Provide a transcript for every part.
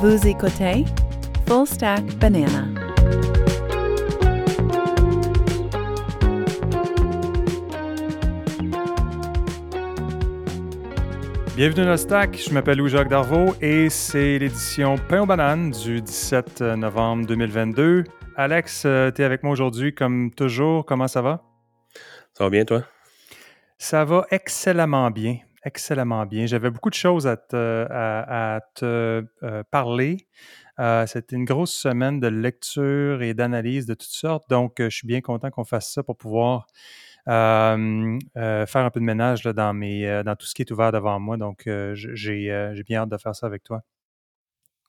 Vous écoutez Full Stack Banana. Bienvenue dans le Stack, je m'appelle Louis-Jacques Darvaux et c'est l'édition Pain aux bananes du 17 novembre 2022. Alex, euh, tu es avec moi aujourd'hui comme toujours, comment ça va? Ça va bien toi? Ça va excellemment bien, excellemment bien. J'avais beaucoup de choses à te, à, te euh, parler. Euh, C'était une grosse semaine de lecture et d'analyse de toutes sortes, donc euh, je suis bien content qu'on fasse ça pour pouvoir faire un peu de ménage là, dans, mes, dans tout ce qui est ouvert devant moi. Donc, j'ai bien hâte de faire ça avec toi.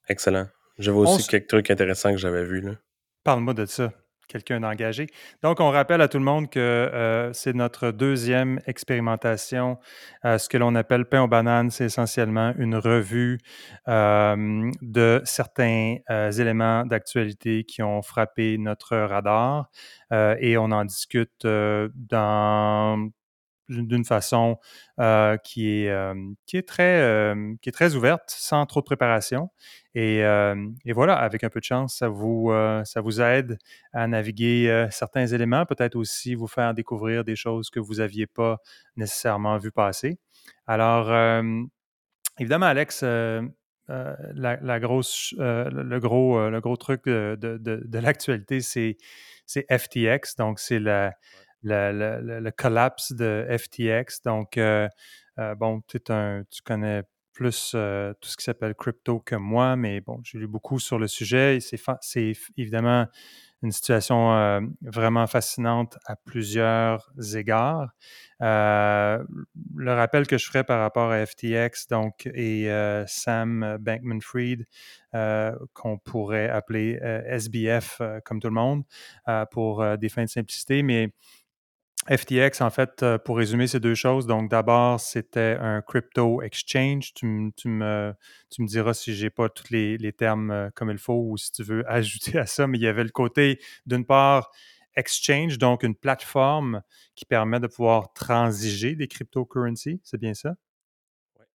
Excellent. J'avais aussi quelques trucs intéressants que j'avais vus. Là. Parle-moi de ça, quelqu'un d'engagé. Donc, on rappelle à tout le monde que euh, c'est notre deuxième expérimentation. Euh, ce que l'on appelle Pain aux bananes, c'est essentiellement une revue euh, de certains éléments d'actualité qui ont frappé notre radar et on en discute dans d'une façon euh, qui, est, euh, qui, est très, euh, qui est très ouverte, sans trop de préparation. Et, voilà, avec un peu de chance, ça vous, ça vous aide à naviguer certains éléments, peut-être aussi vous faire découvrir des choses que vous n'aviez pas nécessairement vues passer. Alors, évidemment, Alex, la, grosse, le, gros, le gros truc de, de l'actualité, c'est c'est FTX. Donc, c'est la, la- la- le collapse de FTX. Donc, euh, euh, bon, un- tu connais plus euh, tout ce qui s'appelle crypto que moi, mais bon, j'ai lu beaucoup sur le sujet et c'est évidemment une situation vraiment fascinante à plusieurs égards. Le rappel que je ferai par rapport à FTX donc, et Sam Bankman-Fried, qu'on pourrait appeler SBF comme tout le monde, pour des fins de simplicité, mais FTX, en fait, euh, pour résumer ces deux choses, donc d'abord, c'était un crypto exchange. Tu, m- tu me, tu me diras si j'ai pas tous les, les termes euh, comme il faut ou si tu veux ajouter à ça, mais il y avait le côté, d'une part, exchange, donc une plateforme qui permet de pouvoir transiger des cryptocurrencies, c'est bien ça? Ouais.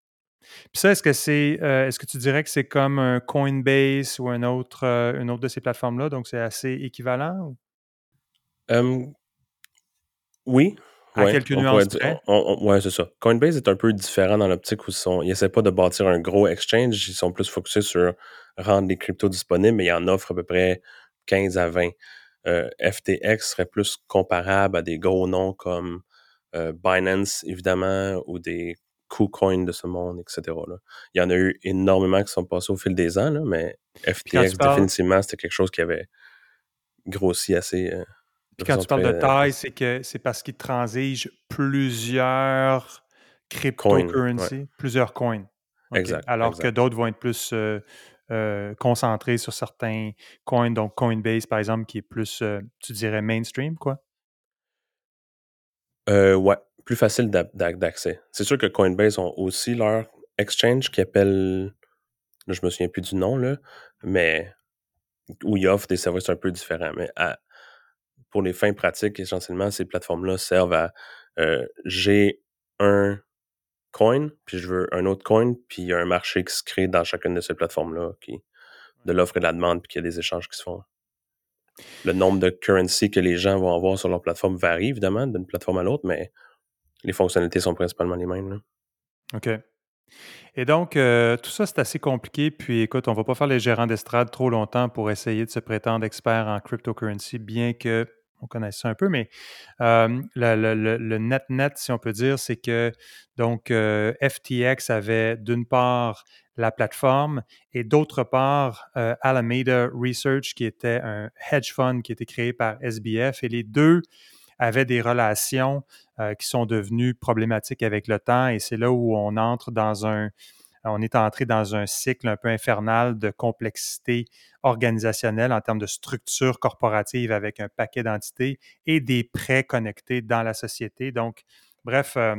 Puis ça, est-ce que c'est, euh, est-ce que tu dirais que c'est comme un Coinbase ou un autre, euh, une autre de ces plateformes-là, donc c'est assez équivalent ou- oui, à ouais, quelques nuances près? ouais, c'est ça. Coinbase est un peu différent dans l'optique où ils sont, ils essaient pas de bâtir un gros exchange, ils sont plus focusés sur rendre les cryptos disponibles, mais ils en offrent à peu près 15 à 20. Euh, FTX serait plus comparable à des gros noms comme euh, Binance, évidemment, ou des KuCoin de ce monde, etc. là. Il y en a eu énormément qui sont passés au fil des ans, là, mais FTX, parles, définitivement, c'était quelque chose qui avait grossi assez euh, Puis quand tu parles de taille, c'est que c'est parce qu'ils transigent plusieurs Coin, ouais, cryptocurrencies, plusieurs coins. Exact, Alors que d'autres vont être plus euh, euh, concentrés sur certains coins, donc Coinbase, par exemple, qui est plus, euh, tu dirais, mainstream, quoi? Euh, ouais, plus facile d'a- d'a- d'accès. C'est sûr que Coinbase ont aussi leur exchange qui appelle, je me souviens plus du nom, là, mais où ils offrent des services un peu différents. Mais à- pour les fins pratiques, essentiellement, ces plateformes-là servent à euh, j'ai un coin, puis je veux un autre coin, puis il y a un marché qui se crée dans chacune de ces plateformes-là, qui de l'offre et de la demande, puis qu'il y a des échanges qui se font. Le nombre de currency que les gens vont avoir sur leur plateforme varie, évidemment, d'une plateforme à l'autre, mais les fonctionnalités sont principalement les mêmes. là. OK. Et donc, euh, tout ça, c'est assez compliqué. Puis, écoute, on va pas faire les gérants d'estrade trop longtemps pour essayer de se prétendre expert en cryptocurrency, bien que on connaisse ça un peu. Mais le, net-net, si on peut dire, c'est que donc FTX avait d'une part la plateforme et d'autre part Alameda Research, qui était un hedge fund qui était créé par SBF. Et les deux avaient des relations qui sont devenues problématiques avec le temps. Et c'est là où on entre dans un, on est entré dans un cycle un peu infernal de complexité organisationnelle en termes de structure corporative avec un paquet d'entités et des prêts connectés dans la société. Donc, bref, euh,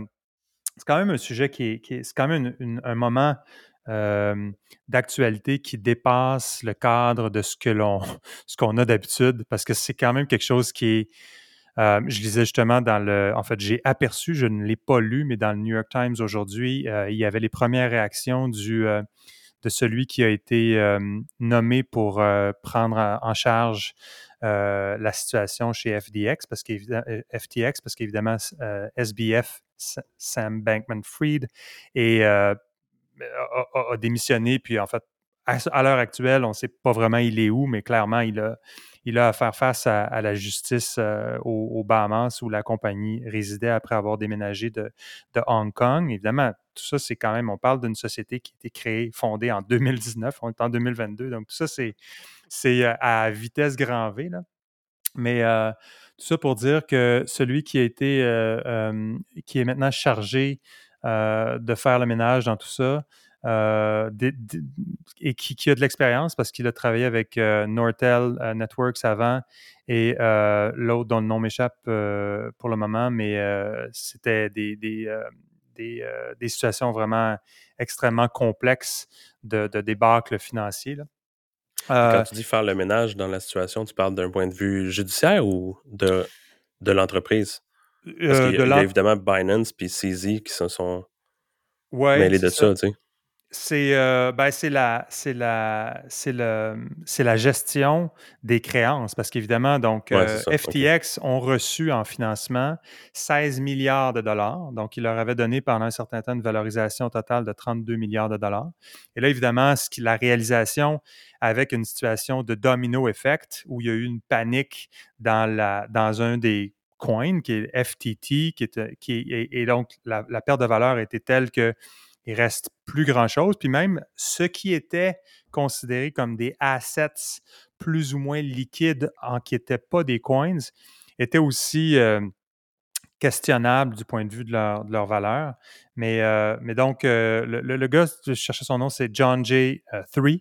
c'est quand même un sujet qui est, qui est- c'est quand même un moment euh, d'actualité qui dépasse le cadre de ce que l'on, ce qu'on a d'habitude, parce que c'est quand même quelque chose qui est, euh, je lisais justement dans le, en fait, j'ai aperçu, je ne l'ai pas lu, mais dans le New York Times aujourd'hui, euh, il y avait les premières réactions du, euh, de celui qui a été nommé pour prendre en charge la situation chez FDX, parce FTX, parce qu'évidemment, SBF, Sam Bankman-Fried, et a, démissionné, puis en fait, à, l'heure actuelle, on ne sait pas vraiment il est où, mais clairement, il a, il a à faire face à, la justice euh, aux, Bahamas où la compagnie résidait après avoir déménagé de, Hong Kong. Évidemment, tout ça, c'est quand même, on parle d'une société qui a été créée, fondée en 2019, on est en 2022, donc tout ça, c'est, c'est euh, à vitesse grand V. Là. Mais euh, tout ça pour dire que celui qui a été, qui est maintenant chargé de faire le ménage dans tout ça, euh, et qui, a de l'expérience parce qu'il a travaillé avec euh, Nortel euh, Networks avant et l'autre dont le nom m'échappe pour le moment, mais c'était des, des, situations vraiment extrêmement complexes de, de débâcle financier. Quand tu dis faire le ménage dans la situation, tu parles d'un point de vue judiciaire ou de, de l'entreprise? Parce qu'il y, a évidemment Binance puis CZ qui se sont mêlés de ça, tu sais. C'est euh, ben, c'est la c'est la c'est le c'est la gestion des créances. Parce qu'évidemment donc euh, FTX ont reçu en financement 16 milliards de dollars. Donc ils leur avaient donné pendant un certain temps une valorisation totale de 32 milliards de dollars. Et là évidemment ce qui la réalisation avec une situation de domino effect où il y a eu une panique dans la dans un des coins qui est FTT qui est qui et, donc la, la perte de valeur était telle que il reste plus grand-chose. Puis même ce qui était considéré comme des assets plus ou moins liquides, en qui n'étaient pas des coins, était aussi euh, questionnable du point de vue de leur, valeur. Mais, euh, donc, euh, le, gars, je cherchais son nom, c'est John J. 3,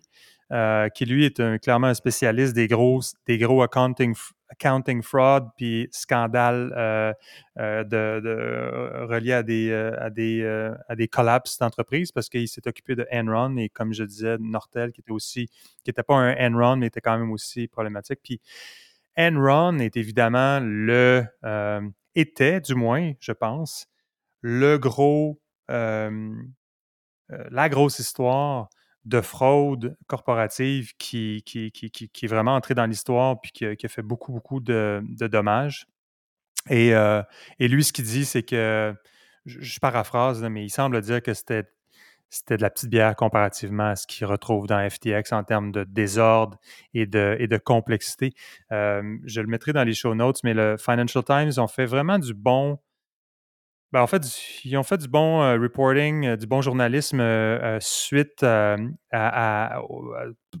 qui lui est clairement un spécialiste des gros, des gros accounting, accounting fraud puis scandale euh, euh, de, relié à des, euh, à des, à des collapses d'entreprises parce qu'il s'est occupé de Enron et comme je disais, Nortel qui était aussi, qui n'était pas un Enron, mais était quand même aussi problématique. Puis Enron est évidemment le, était du moins, je pense, le gros, la grosse histoire de fraude corporative qui, est vraiment entré dans l'histoire puis qui, a fait beaucoup, beaucoup de, dommages. Et, euh, et, lui, ce qu'il dit, c'est que, je, paraphrase, mais il semble dire que c'était de la petite bière comparativement à ce qu'il retrouve dans FTX en termes de désordre et de, et de complexité. Euh, je le mettrai dans les show notes, mais le Financial Times ont fait vraiment du bon ben, en fait, ils ont fait du bon euh, reporting, euh, du bon journalisme euh, suite à,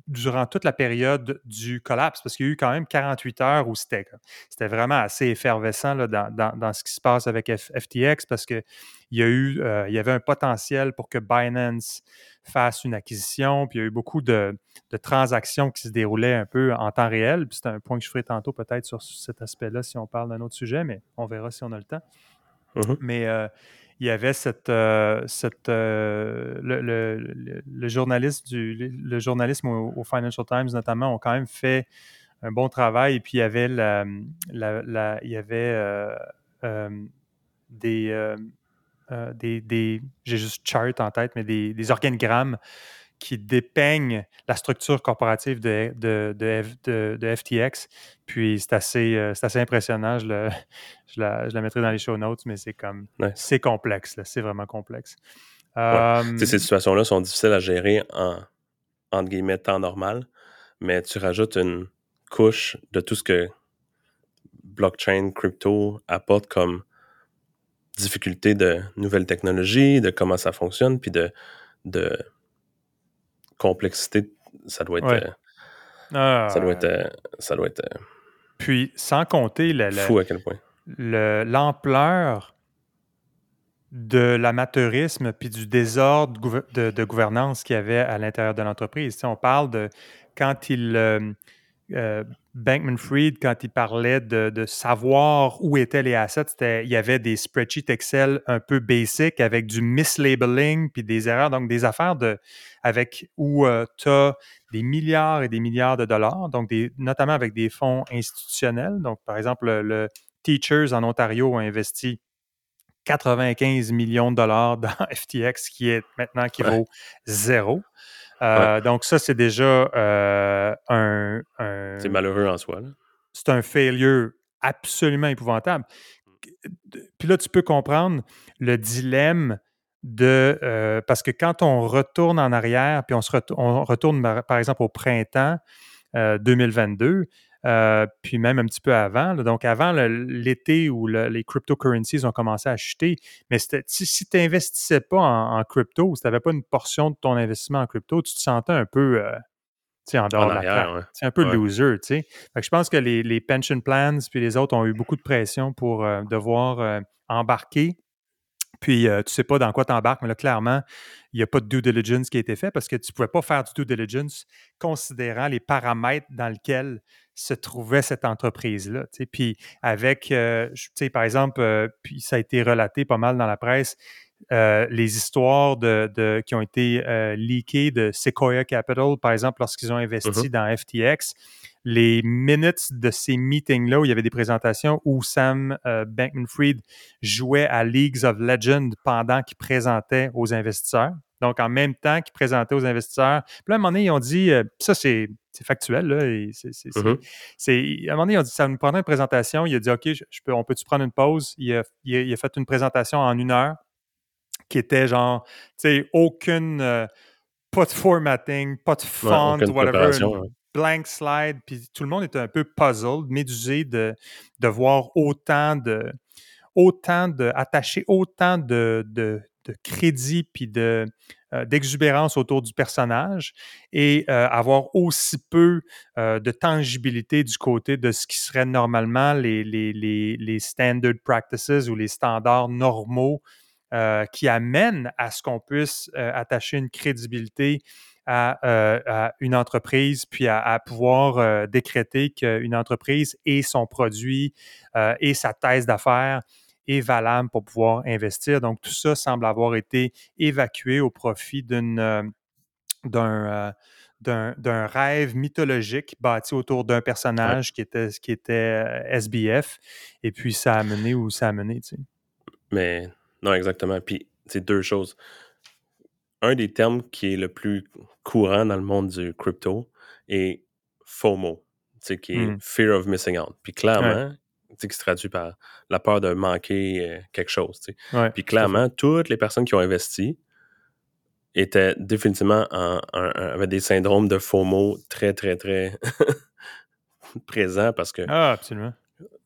durant toute la période du collapse, parce qu'il y a eu quand même 48 heures où c'était, c'était vraiment assez effervescent dans, ce qui se passe avec FTX, parce qu'il y a eu, il y avait un potentiel pour que Binance fasse une acquisition, puis il y a eu beaucoup de, de transactions qui se déroulaient un peu en temps réel. C'est un point que je ferai tantôt peut-être sur cet aspect-là si on parle d'un autre sujet, mais on verra si on a le temps. Mmh Mais euh, il y avait cette, euh, cette euh, le, le, journaliste du le journalisme au, Financial Times notamment ont quand même fait un bon travail. Et puis il y avait la, la, il y avait des, des, des j'ai juste chart en tête mais des, des organigrammes qui dépeignent la structure corporative de, de, de, FTX. Puis c'est assez, euh, assez impressionnant. Je, le, je, la, je, la, mettrai dans les show notes, mais c'est comme. C'est complexe, c'est vraiment complexe. Ces situations-là sont difficiles à gérer en, entre guillemets, temps normal, mais tu rajoutes une couche de tout ce que blockchain, crypto apporte comme difficulté de nouvelles technologies, de comment ça fonctionne, puis de, de complexité, ça doit être. Euh, ah, ça doit être. Euh, ça doit être. Euh, puis, sans compter le, fou à quel point. l'ampleur de l'amateurisme puis du désordre de, gouvernance qu'il y avait à l'intérieur de l'entreprise. on parle de quand il euh, Bankman-Fried, quand il parlait de, savoir où étaient les assets, il y avait des spreadsheets Excel un peu basic avec du mislabeling puis des erreurs, donc des affaires de, avec, où euh, tu as des milliards et des milliards de dollars, donc des, notamment avec des fonds institutionnels. Donc, par exemple, le, Teachers en Ontario a investi 95 millions de dollars dans FTX, qui est maintenant qui vaut zéro. Euh, donc, ça, c'est déjà euh, un. un- C'est malheureux en soi. c'est un failure absolument épouvantable. Puis là, tu peux comprendre le dilemme de. euh, parce que quand on retourne en arrière, puis on, se ret- on retourne par exemple au printemps euh, 2022, euh, puis même un petit peu avant, là, donc avant l'été où le- les cryptocurrencies ont commencé à chuter, mais si, tu n'investissais pas en, en crypto, si tu n'avais pas une portion de ton investissement en crypto, tu te sentais un peu. euh, en dehors En de la ouais. C'est un peu Ouais. loser, tu sais. Fait que je pense que les, les pension plans puis les autres ont eu beaucoup de pression pour euh, devoir embarquer. Puis, euh, tu sais pas dans quoi tu embarques, mais là, clairement, il n'y a pas de due diligence qui a été fait parce que tu ne pouvais pas faire du due diligence considérant les paramètres dans lesquels se trouvait cette entreprise-là. Puis, avec, euh, par exemple, euh, puis ça a été relaté pas mal dans la presse, euh, les histoires de, de- qui ont été leakées de Sequoia Capital, par exemple, lorsqu'ils ont investi dans FTX, les minutes de ces meetings-là où il y avait des présentations où Sam Bankman-Fried jouait à Leagues of Legends pendant qu'il présentait aux investisseurs. Donc, en même temps qu'il présentait aux investisseurs. Puis là, à un moment donné, ils ont dit, euh, ça, c'est factuel, là. et Mhm. c'est- à un moment donné, ils ont dit, ça nous prendrait une présentation. Il a dit, OK, je, je peux, on peut-tu prendre une pause? Il a, il a- il a fait une présentation en une heure qui était genre, tu sais, aucune, euh, pas de formatting, pas de font, whatever, ouais. blank slide, puis tout le monde était un peu puzzled, médusé de, de voir autant de, autant de, attacher autant de, de, de crédit puis de, euh, d'exubérance autour du personnage et euh, avoir aussi peu euh, de tangibilité du côté de ce qui serait normalement les, les, standard practices ou les standards normaux qui amènent à ce qu'on puisse attacher une crédibilité à, une entreprise, puis à, pouvoir décréter qu'une entreprise et son produit et sa thèse d'affaires est valable pour pouvoir investir. Donc, tout ça semble avoir été évacué au profit d'une, euh, d'un, euh, d'un, d'un rêve mythologique bâti autour d'un personnage qui était, qui était euh, SBF. Et puis, ça a mené où ça a mené, tu sais. Mais non, exactement. Puis, c'est deux choses. Un des termes qui est le plus courant dans le monde du crypto est FOMO, tu sais, qui est Mm. Fear of Missing Out. Puis clairement, qui se traduit par la peur de manquer euh, quelque chose. Ouais, Puis clairement, toutes les personnes qui ont investi étaient définitivement en, en- en- avaient des syndromes de FOMO très, très, très présents parce que Ah, absolument.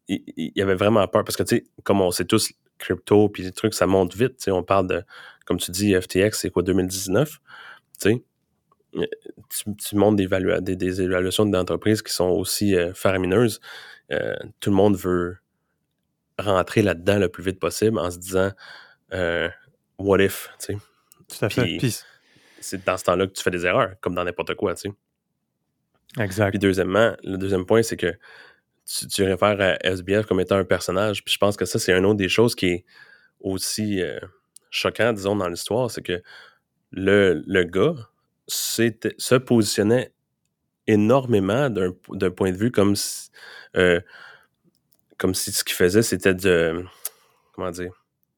il, il y avait vraiment peur parce que, tu sais, comme on sait tous, crypto puis les trucs, ça monte vite. On parle de, comme tu dis, FTX, c'est quoi, 2019? Tu sais, euh, tu, tu montes des, évalua- des, des évaluations d'entreprises qui sont aussi euh, faramineuses. Euh, tout le monde veut rentrer là-dedans le plus vite possible en se disant, euh, what if, tu sais. Tout à fait. C'est dans ce temps-là que tu fais des erreurs, comme dans n'importe quoi, tu sais. exact. Puis deuxièmement, le deuxième point, c'est que tu, tu réfères à SBF comme étant un personnage. Puis je pense que ça, c'est une autre des choses qui est aussi euh, choquant, disons, dans l'histoire, c'est que le, le gars se positionnait énormément d'un point de vue euh, comme si ce qu'il faisait, c'était de... Comment dire?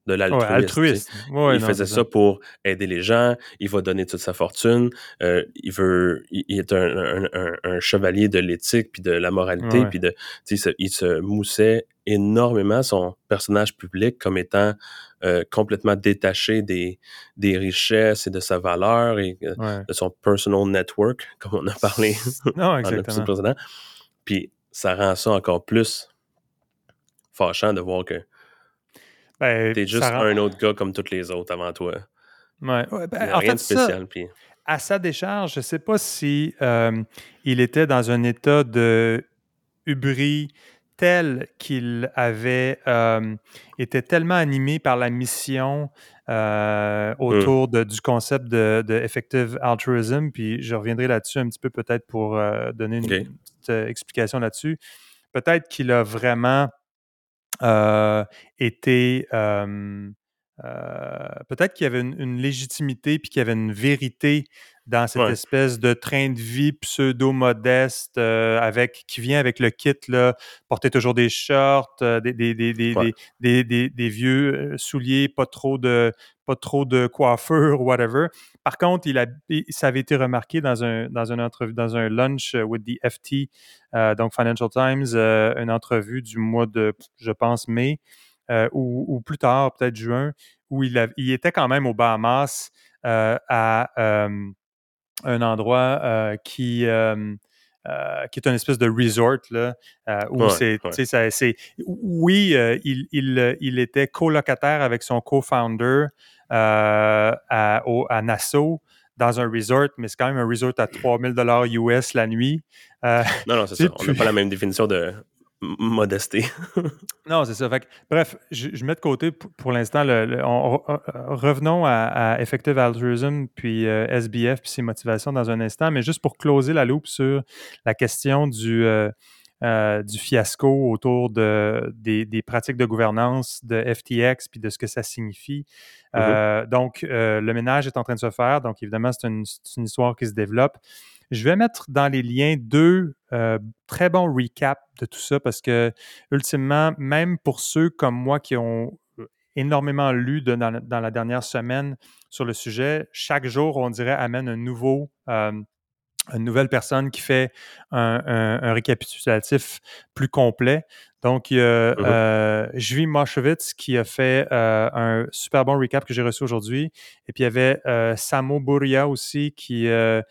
De l'altruisme. altruiste. Ouais, il non, faisait ça pour aider les gens, il va donner toute sa fortune, euh, il veut, il, il est un, un- un- un chevalier de l'éthique puis de la moralité, puis de, il se- moussait énormément son personnage public comme étant euh, complètement détaché des, des richesses et de sa valeur et euh, Ouais. de son personal network, comme on a parlé Non, en exactement. précédent. Puis ça rend ça encore plus fâchant de voir que Ben, t'es juste rend- un autre gars comme tous les autres avant toi. Ouais, ouais, ben, Il a en rien fait, de ça, spécial. Puis... à sa décharge, je ne sais pas si euh, il était dans un état de hubris tel qu'il avait euh, été tellement animé par la mission euh, autour de- du concept de, de effective altruism, puis je reviendrai là-dessus un petit peu peut-être pour euh, donner une petite euh, explication là-dessus. Peut-être qu'il a vraiment euh, été euh, peut-être qu'il y avait une, légitimité puis qu'il y avait une vérité dans cette espèce de train de vie pseudo-modeste avec qui vient avec le kit, là, porter toujours des shorts, des, des, des, des, vieux souliers, pas trop de pas trop de coiffure, whatever. Par contre, il a, ça avait été remarqué dans un, dans dans un lunch with the FT, donc Financial Times, une entrevue du mois de, je pense, mai, ou, plus tard, peut-être juin, où il, il était quand même aux Bahamas à un endroit euh, qui, euh, euh, qui est une espèce de resort, là, où c'est, oui, il, il, il, était colocataire avec son co-founder à, à, Nassau dans un resort, mais c'est quand même un resort à 3000 dollars US la nuit. non, non, c'est ça. On n'a pas la même définition de modesté. non, c'est ça. bref, je, mets de côté pour, l'instant, revenons à, Effective Altruism, puis euh, SBF, puis ses motivations dans un instant, mais juste pour closer la loupe sur la question du, euh, euh, du fiasco autour de, des, pratiques de gouvernance de FTX, puis de ce que ça signifie. Mm-hmm. donc, le ménage est en train de se faire, donc évidemment, c'est une, une histoire qui se développe. Je vais mettre dans les liens deux euh, très bons recaps de tout ça parce que, ultimement, même pour ceux comme moi qui ont euh, énormément lu dans, la dernière semaine sur le sujet, chaque jour, on dirait, amène un nouveau. Euh, une nouvelle personne qui fait un récapitulatif plus complet. Donc, il y a uh Moshevitz qui a fait euh, un super bon recap que j'ai reçu aujourd'hui. Et puis, il y avait euh, Samo Buria aussi qui, euh,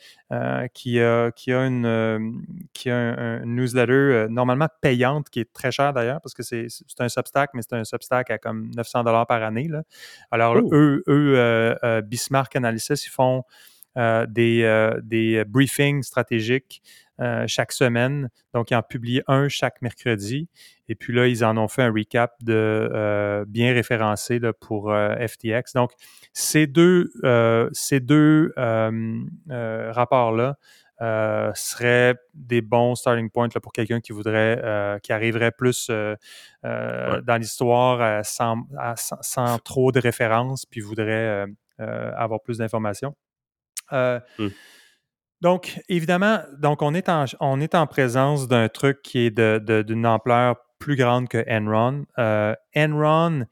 qui, a, qui a une, qui a un, newsletter normalement payante, qui est très cher d'ailleurs, parce que c'est un Substack, mais c'est un Substack à comme 900 par année. Là. Alors, eux, eux Bismarck Analysis, ils font des, des briefings stratégiques chaque semaine. Donc, ils en publient un chaque mercredi. Et puis là, ils en ont fait un recap de euh, bien référencé pour euh, FTX. Donc, ces deux, euh, ces deux rapports-là seraient des bons starting points là, pour quelqu'un qui voudrait, qui arriverait plus dans l'histoire sans, sans, trop de références, puis voudrait avoir plus d'informations. Mmh. Donc, évidemment, donc on est en, on est en présence d'un truc qui est d'une de, ampleur plus grande que Enron. Euh, Enron,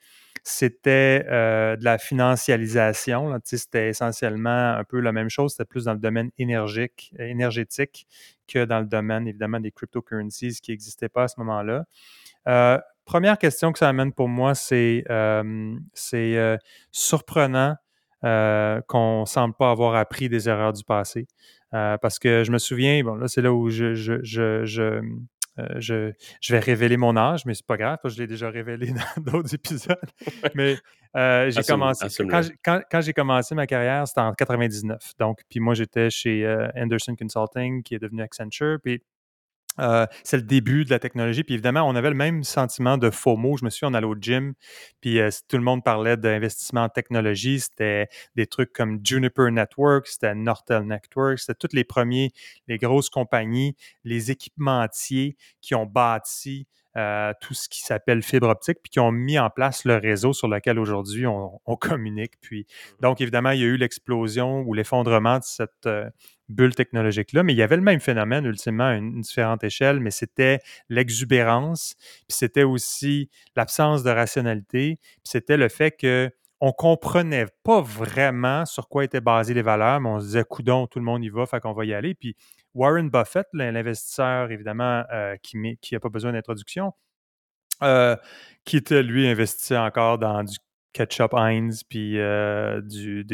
c'était euh, de la financialisation. C'était essentiellement un peu la même chose. C'était plus dans le domaine énergique, énergétique que dans le domaine, évidemment, des cryptocurrencies qui n'existaient pas à ce moment-là. Euh, première question que ça amène pour moi, c'est c'est surprenant qu'on ne semble pas avoir appris des erreurs du passé. parce que je me souviens, bon, là, c'est là où je, je euh, je, je, vais révéler mon âge, mais c'est pas grave, je l'ai déjà révélé dans d'autres épisodes. mais euh, j'ai commencé quand, quand, j'ai commencé ma carrière, c'était en 99. Donc, puis moi j'étais chez euh, Anderson Consulting, qui est devenu Accenture. Puis euh, c'est le début de la technologie. Puis évidemment, on avait le même sentiment de FOMO. Je me suis on allait au gym, puis euh, tout le monde parlait d'investissement en technologie. C'était des trucs comme Juniper Network, c'était Nortel Network, c'était tous les premiers, les grosses compagnies, les équipementiers qui ont bâti euh, tout ce qui s'appelle fibre optique, puis qui ont mis en place le réseau sur lequel aujourd'hui on, communique. Puis, mmh donc, évidemment, il y a eu l'explosion ou l'effondrement de cette euh, bulle technologique-là, mais il y avait le même phénomène, ultimement, à une, différente échelle, mais c'était l'exubérance, puis c'était aussi l'absence de rationalité, puis c'était le fait que on comprenait pas vraiment sur quoi étaient basées les valeurs, mais on se disait, coudon, tout le monde y va, fait qu'on va y aller. Puis Warren Buffett, l'investisseur, évidemment, euh, qui n'a pas besoin d'introduction, euh, qui était, lui, investi encore dans du ketchup Heinz, puis euh, du,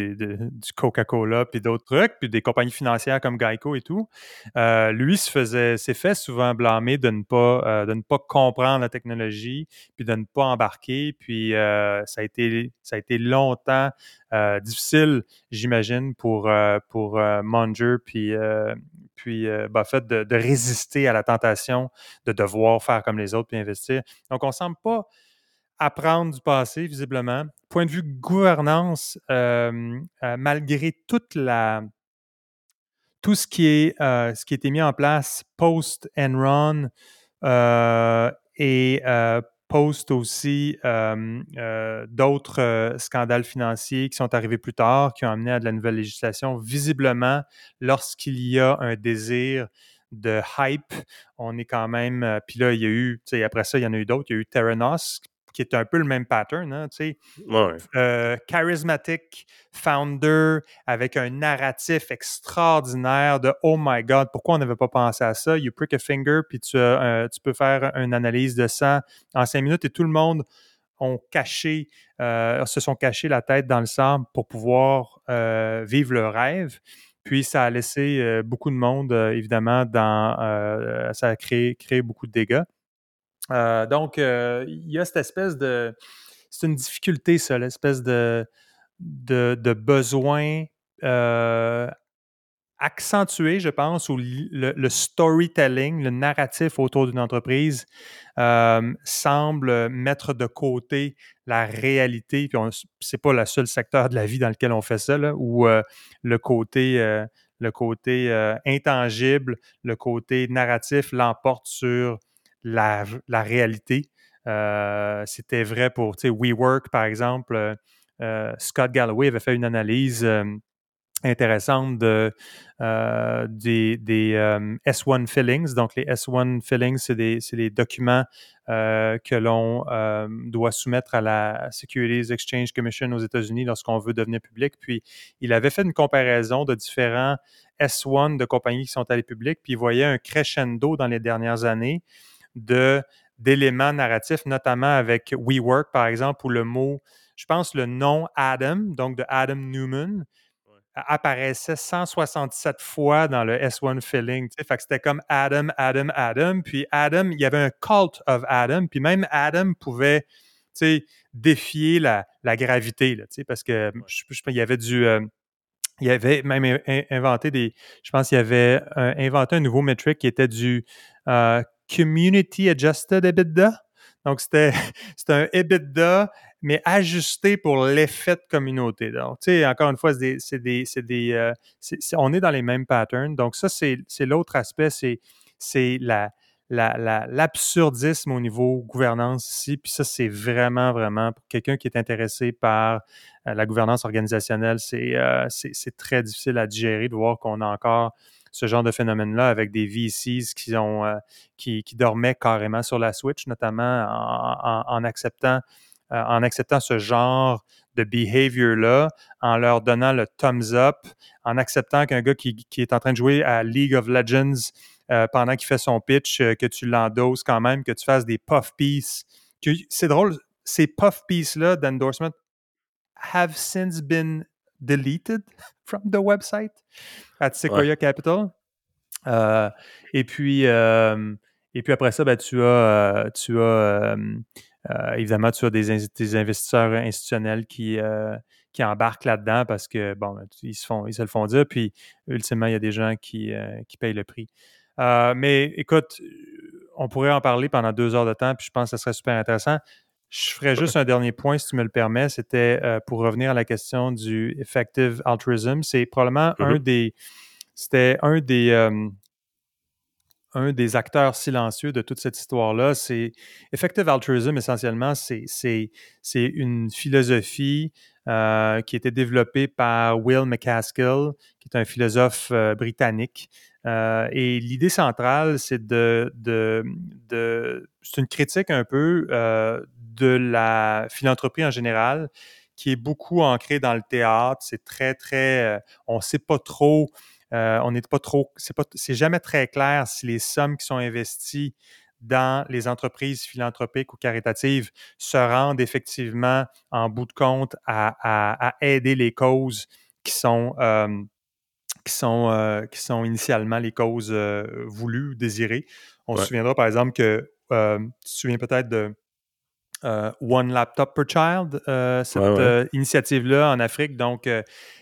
Coca-Cola, puis d'autres trucs, puis des compagnies financières comme Geico et tout. lui se faisait, s'est fait souvent blâmer de ne pas, de ne pas comprendre la technologie, puis de ne pas embarquer. Puis ça a été, ça a été longtemps difficile, j'imagine, pour pour Munger puis puis Buffett de, de, résister à la tentation de devoir faire comme les autres puis investir. Donc on semble pas apprendre du passé, visiblement. Point de vue gouvernance, euh, euh, malgré toute la, tout ce qui, est, euh, ce qui a été mis en place post-Enron et post aussi d'autres scandales financiers qui sont arrivés plus tard, qui ont amené à de la nouvelle législation. Visiblement, lorsqu'il y a un désir de hype, on est quand même. Puis là, il y a eu, après ça, il y en a eu d'autres. Il y a eu Terranos, qui est un peu le même pattern, hein, tu sais. charismatic founder avec un narratif extraordinaire de Oh my God, pourquoi on n'avait pas pensé à ça? You prick a finger, puis tu, tu peux faire une analyse de ça en cinq minutes et tout le monde ont caché, se sont cachés la tête dans le sable pour pouvoir vivre leur rêve. Puis ça a laissé beaucoup de monde, évidemment, dans. ça a créé, créé beaucoup de dégâts. Euh, donc, euh, il y a cette espèce de. C'est une difficulté, ça, l'espèce de, de, besoin euh, accentué, je pense, ou le, storytelling, le narratif autour d'une entreprise semble mettre de côté la réalité. Puis c'est pas le seul secteur de la vie dans lequel on fait ça, où le côté, le côté intangible, le côté narratif l'emporte sur la, réalité. C'était vrai pour WeWork, par exemple. Scott Galloway avait fait une analyse intéressante de, des, S1 fillings. Donc, les S1 fillings, c'est des, des, documents que l'on doit soumettre à la Securities Exchange Commission aux États-Unis lorsqu'on veut devenir public. Puis, il avait fait une comparaison de différents S1 de compagnies qui sont allées publiques, puis il voyait un crescendo dans les dernières années de d'éléments narratifs, notamment avec WeWork, par exemple, où le mot, je pense le nom Adam, donc de Adam Newman, apparaissait 167 fois dans le S1 filling. Fait que c'était comme Adam, Adam, Adam. Puis Adam, il y avait un cult of Adam. Puis même Adam pouvait défier la, la gravité, là, parce que je, je, il y avait du. Euh, il avait même inventé des. Je pense qu'il avait euh, inventé un nouveau metric qui était du euh, Community Adjusted EBITDA. Donc, c'était un EBITDA, mais ajusté pour l'effet de communauté. Donc, tu sais, encore une fois, c'est des. des, euh, on est dans les mêmes patterns. Donc, ça, c'est l'autre aspect, c'est l'absurdisme la, au niveau gouvernance ici. Puis ça, c'est vraiment, vraiment, pour quelqu'un qui est intéressé par euh, la gouvernance organisationnelle, euh, c'est très difficile à digérer de voir qu'on a encore ce genre de phénomène-là avec des VCs qui, ont, euh, qui, dormaient carrément sur la Switch, notamment en, acceptant, euh, en acceptant ce genre de behavior-là, en leur donnant le thumbs up, en acceptant qu'un gars qui, est en train de jouer à League of Legends euh, pendant qu'il fait son pitch, que tu l'endoses quand même, que tu fasses des puff pieces. C'est drôle, ces puff pieces-là d'endorsement have since been deleted from the website at Sequoia Capital. Euh, et puis, euh, et puis après ça, ben, tu as, euh, tu as évidemment, tu as des, investisseurs institutionnels qui, qui embarquent là-dedans parce que, bon, ben, ils se, font, ils se le font dire. Puis, ultimement, il y a des gens qui, qui payent le prix. mais écoute, on pourrait en parler pendant deux heures de temps, puis je pense que ce serait super intéressant. Je ferais juste un dernier point, si tu me le permets. C'était pour revenir à la question du effective altruism. C'est probablement un mm-hmm. des c'était un des, un des acteurs silencieux de toute cette histoire-là. C'est Effective Altruism, essentiellement, c'est une philosophie euh, qui a été développée par Will McCaskill, qui est un philosophe euh, britannique. Euh, et l'idée centrale, c'est de, de, de c'est une critique un peu de la philanthropie en général, qui est beaucoup ancrée dans le théâtre. C'est très, très, on ne sait pas trop euh, on n'est pas trop, c'est pas, c'est jamais très clair si les sommes qui sont investies dans les entreprises philanthropiques ou caritatives se rendent effectivement en bout de compte à, aider les causes qui sont, euh, qui, sont, euh, qui sont initialement les causes voulues ou désirées. On se souviendra par exemple que tu te souviens peut-être de euh, One Laptop per Child, euh, cette euh, initiative-là en Afrique, donc,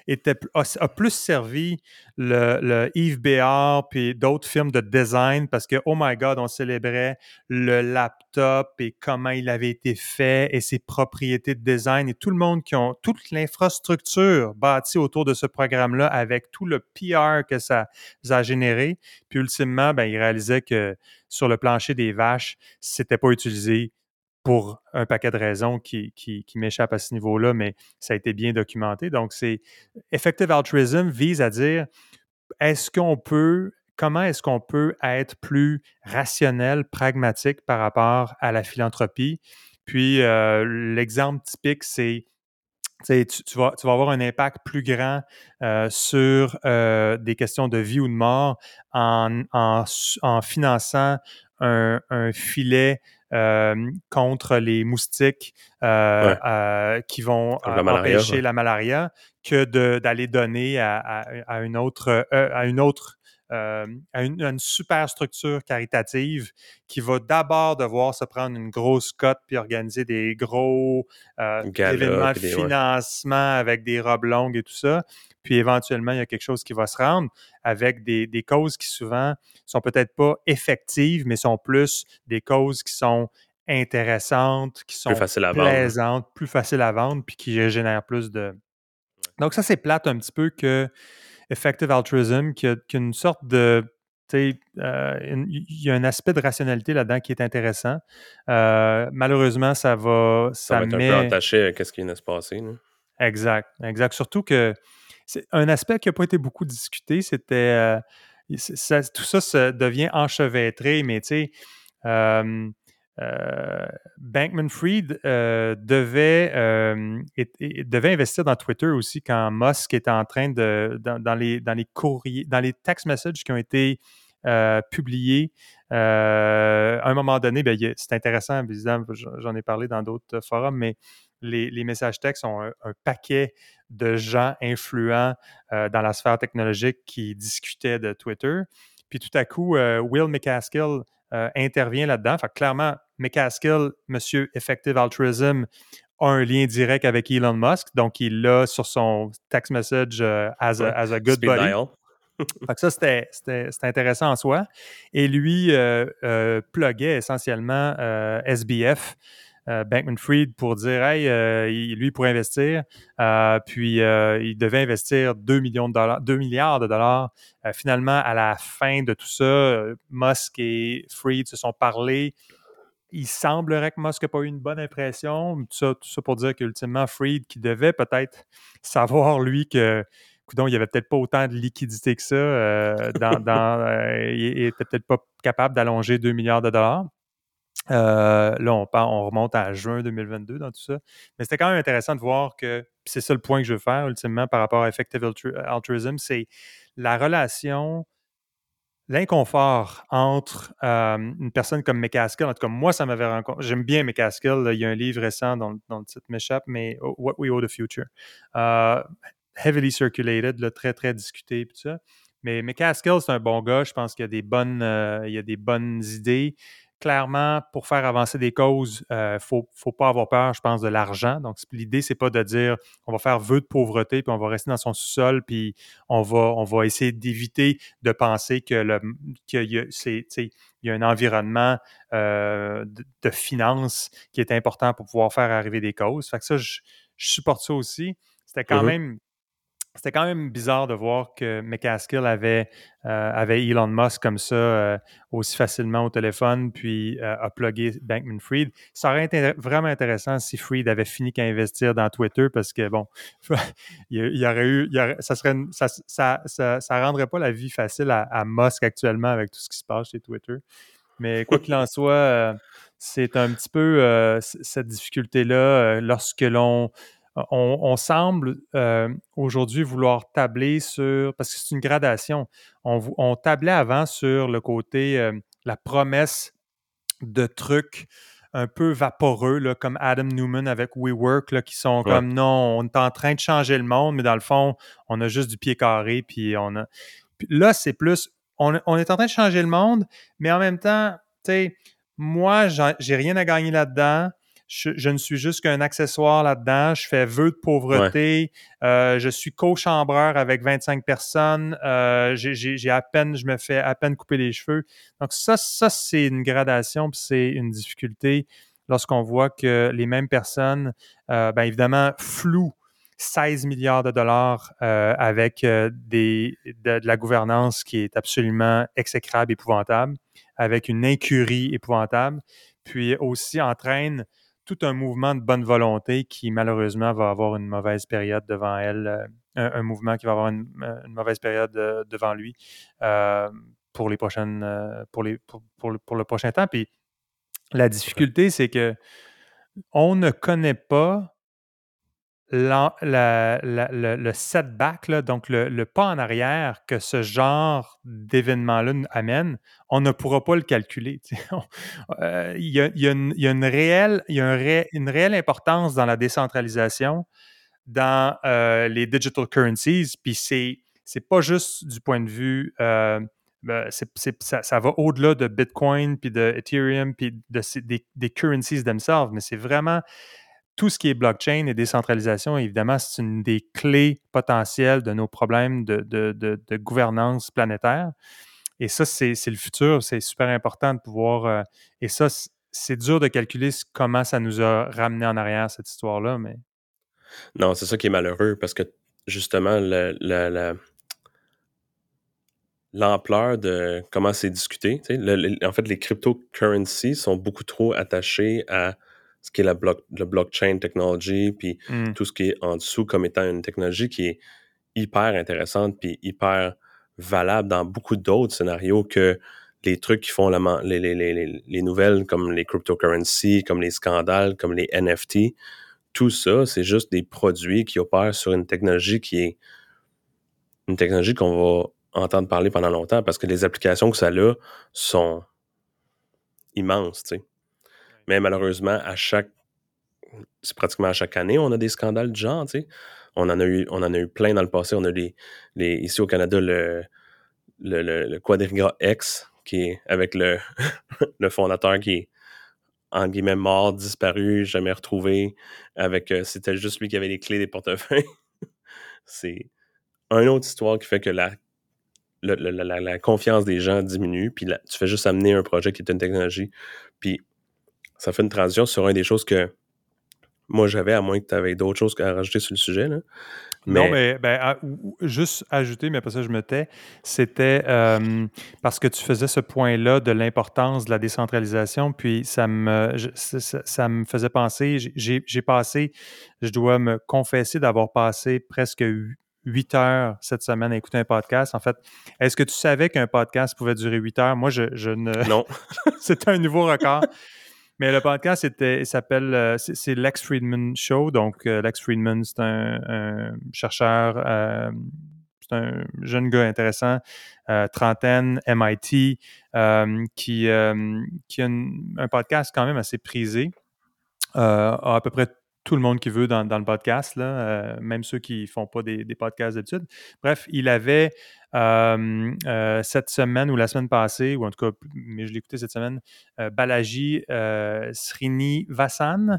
était, a, plus servi le, Yves Béard puis d'autres firmes de design parce que, oh my God, on célébrait le laptop et comment il avait été fait et ses propriétés de design et tout le monde qui ont, toute l'infrastructure bâtie autour de ce programme-là avec tout le PR que ça, a généré. Puis ultimement, ben, il réalisait que sur le plancher des vaches, c'était pas utilisé pour un paquet de raisons qui, qui, m'échappent à ce niveau-là, mais ça a été bien documenté. Donc, c'est Effective Altruism vise à dire est-ce qu'on peut, comment est-ce qu'on peut être plus rationnel, pragmatique par rapport à la philanthropie? Puis, euh, l'exemple typique, c'est tu, vas, tu, vas, avoir un impact plus grand euh, sur euh, des questions de vie ou de mort en, en, finançant un, filet contre les moustiques euh, euh, qui vont empêcher la malaria que d'aller donner à, à, une autre, à une autre à une, super structure caritative qui va d'abord devoir se prendre une grosse cote puis organiser des gros événements de financement avec des robes longues et tout ça. Puis éventuellement, il y a quelque chose qui va se rendre avec des, des causes qui souvent sont peut-être pas effectives, mais sont plus des causes qui sont intéressantes, qui sont plaisantes, plus faciles à vendre, puis qui génèrent plus de. Donc, ça, c'est plate un petit peu que Effective Altruism, qui a, une sorte de. Euh, il y a un aspect de rationalité là-dedans qui est intéressant. Euh, malheureusement, ça va. Ça, va être un peu attaché à ce qui vient de se passer. Exact, exact. Surtout que c'est un aspect qui n'a pas été beaucoup discuté, c'était euh, tout ça, ça devient enchevêtré, mais tu sais, euh, euh, Bankman Fried devait, devait investir dans Twitter aussi quand Musk était en train de dans, les dans les courriers, dans les text messages qui ont été publiés. à un moment donné, ben, c'est intéressant, j'en ai parlé dans d'autres forums, mais les, messages textes ont un, paquet de gens influents euh, dans la sphère technologique qui discutaient de Twitter. Puis tout à coup, euh, Will McCaskill euh, intervient là-dedans. Fait clairement, McCaskill, Monsieur Effective Altruism, a un lien direct avec Elon Musk. Donc, il l'a sur son text message as, a, good buddy. fait que ça, c'était intéressant en soi. Et lui pluguait essentiellement SBF. Euh, Bankman Fried pour dire hey, euh, lui pour investir, euh, puis il devait investir 2 millions de dollars, 2 milliards de dollars. finalement, à la fin de tout ça, Musk et Fried se sont parlé. Il semblerait que Musk n'a pas eu une bonne impression. Tout ça, pour dire qu'ultimement, Fried, qui devait peut-être savoir, lui, que il n'y avait peut-être pas autant de liquidité que ça. il n'était peut-être pas capable d'allonger 2 milliards de dollars. Euh, là, on, on remonte à juin 2022 dans tout ça. Mais c'était quand même intéressant de voir que, c'est ça le point que je veux faire ultimement par rapport à Effective Altruism, c'est la relation, l'inconfort entre euh, une personne comme McCaskill. En tout cas, moi, ça m'avait rencontré. J'aime bien McCaskill. il y a un livre récent dont, le titre m'échappe, mais What We Owe the Future. Euh, heavily circulated, très, très discuté, tout ça. Mais McCaskill, c'est un bon gars. Je pense qu'il a des bonnes, il y a des bonnes idées clairement, pour faire avancer des causes, il euh, ne faut, pas avoir peur, je pense, de l'argent. Donc, l'idée, c'est pas de dire on va faire vœu de pauvreté, puis on va rester dans son sous-sol, puis on va, on va essayer d'éviter de penser que le qu'il y, y, a un environnement euh, de, finances qui est important pour pouvoir faire arriver des causes. Fait que ça, je, supporte ça aussi. C'était quand même c'était quand même bizarre de voir que McCaskill avait, euh, avait Elon Musk comme ça euh, aussi facilement au téléphone, puis euh, a plugué Bankman Fried. Ça aurait été vraiment intéressant si Fried avait fini qu'à investir dans Twitter parce que, bon, il y aurait eu, ça serait, ça, ça, ça, rendrait pas la vie facile à, Musk actuellement avec tout ce qui se passe chez Twitter. Mais quoi qu'il en soit, c'est un petit peu cette difficulté-là lorsque l'on on, semble euh, aujourd'hui vouloir tabler sur, parce que c'est une gradation, on, tablait avant sur le côté, euh, la promesse de trucs un peu vaporeux, là, comme Adam Newman avec WeWork, là, qui sont comme non, on est en train de changer le monde, mais dans le fond, on a juste du pied carré, puis on a. là, c'est plus, on, on, est en train de changer le monde, mais en même temps, tu sais, moi, j'ai rien à gagner là-dedans je, ne suis juste qu'un accessoire là-dedans. Je fais vœu de pauvreté. Euh, je suis co-chambreur avec 25 personnes. Euh, j'ai à peine, je me fais à peine couper les cheveux. Donc ça, ça c'est une gradation, puis c'est une difficulté lorsqu'on voit que les mêmes personnes, euh, bien évidemment, flouent 16 milliards de dollars avec des, de, la gouvernance qui est absolument exécrable, épouvantable, avec une incurie épouvantable. puis aussi entraîne tout un mouvement de bonne volonté qui malheureusement va avoir une mauvaise période devant elle, euh, un, mouvement qui va avoir une, mauvaise période devant lui pour les prochaines, pour, les, pour, le, prochain temps. Puis la difficulté, c'est que on ne connaît pas le, setback, donc le, pas en arrière que ce genre d'événement-là amène, on ne pourra pas le calculer. Il, y a, une, réelle, y a une réelle importance dans la décentralisation, dans euh, les digital currencies, puis c'est, c'est pas juste du point de vue euh, ben, ça, va au-delà de Bitcoin, puis de Ethereum, puis de, des, des, currencies themselves, mais c'est vraiment tout ce qui est blockchain et décentralisation, évidemment, c'est une des clés potentielles de nos problèmes de, gouvernance planétaire. Et ça, c'est le futur. C'est super important de pouvoir. Euh, et ça, c'est dur de calculer comment ça nous a ramené en arrière, cette histoire-là. Mais... Non, c'est ça qui est malheureux parce que justement, l'ampleur de comment c'est discuté, en fait, les cryptocurrencies sont beaucoup trop attachés à ce qui est la le blockchain technology, puis mmh. tout ce qui est en dessous comme étant une technologie qui est hyper intéressante, puis hyper valable dans beaucoup d'autres scénarios que les trucs qui font la, les, les, les, les, nouvelles comme les cryptocurrencies, comme les scandales, comme les NFT. Tout ça, c'est juste des produits qui opèrent sur une technologie qui est une technologie qu'on va entendre parler pendant longtemps parce que les applications que ça a sont immenses, tu sais. Malheureusement, à chaque. C'est pratiquement à chaque année, on a des scandales du genre, tu sais. On en a eu, on en a eu plein dans le passé. On a les, les ici au Canada le, le, le, Quadriga X, qui est avec le, le fondateur qui est en guillemets mort, disparu, jamais retrouvé, avec euh, c'était juste lui qui avait les clés des portefeuilles. c'est une autre histoire qui fait que la, la, la, confiance des gens diminue, puis tu fais juste amener un projet qui est une technologie, puis ça fait une transition sur une des choses que moi j'avais, à moins que tu avais d'autres choses à rajouter sur le sujet. Là. Non, mais ben, juste ajouter, mais pas ça je me tais, c'était euh, parce que tu faisais ce point-là de l'importance de la décentralisation, puis ça me, ça, me faisait penser, j'ai passé, je dois me confesser d'avoir passé presque huit heures cette semaine à écouter un podcast. En fait, est-ce que tu savais qu'un podcast pouvait durer huit heures? Moi, je, je ne... Non. C'était un nouveau record. Mais le podcast, il s'appelle, euh, c'est Lex Friedman Show. Donc, euh, Lex Friedman, c'est un, chercheur, euh, c'est un jeune gars intéressant, trentaine, MIT, qui, qui a un podcast quand même assez prisé. à peu près tout le monde qui veut dans, le podcast, là, euh, même ceux qui ne font pas des, podcasts d'études. Bref, il avait euh, cette semaine ou la semaine passée, ou en tout cas, mais je l'ai écouté cette semaine, euh, Balaji Srini Vasan,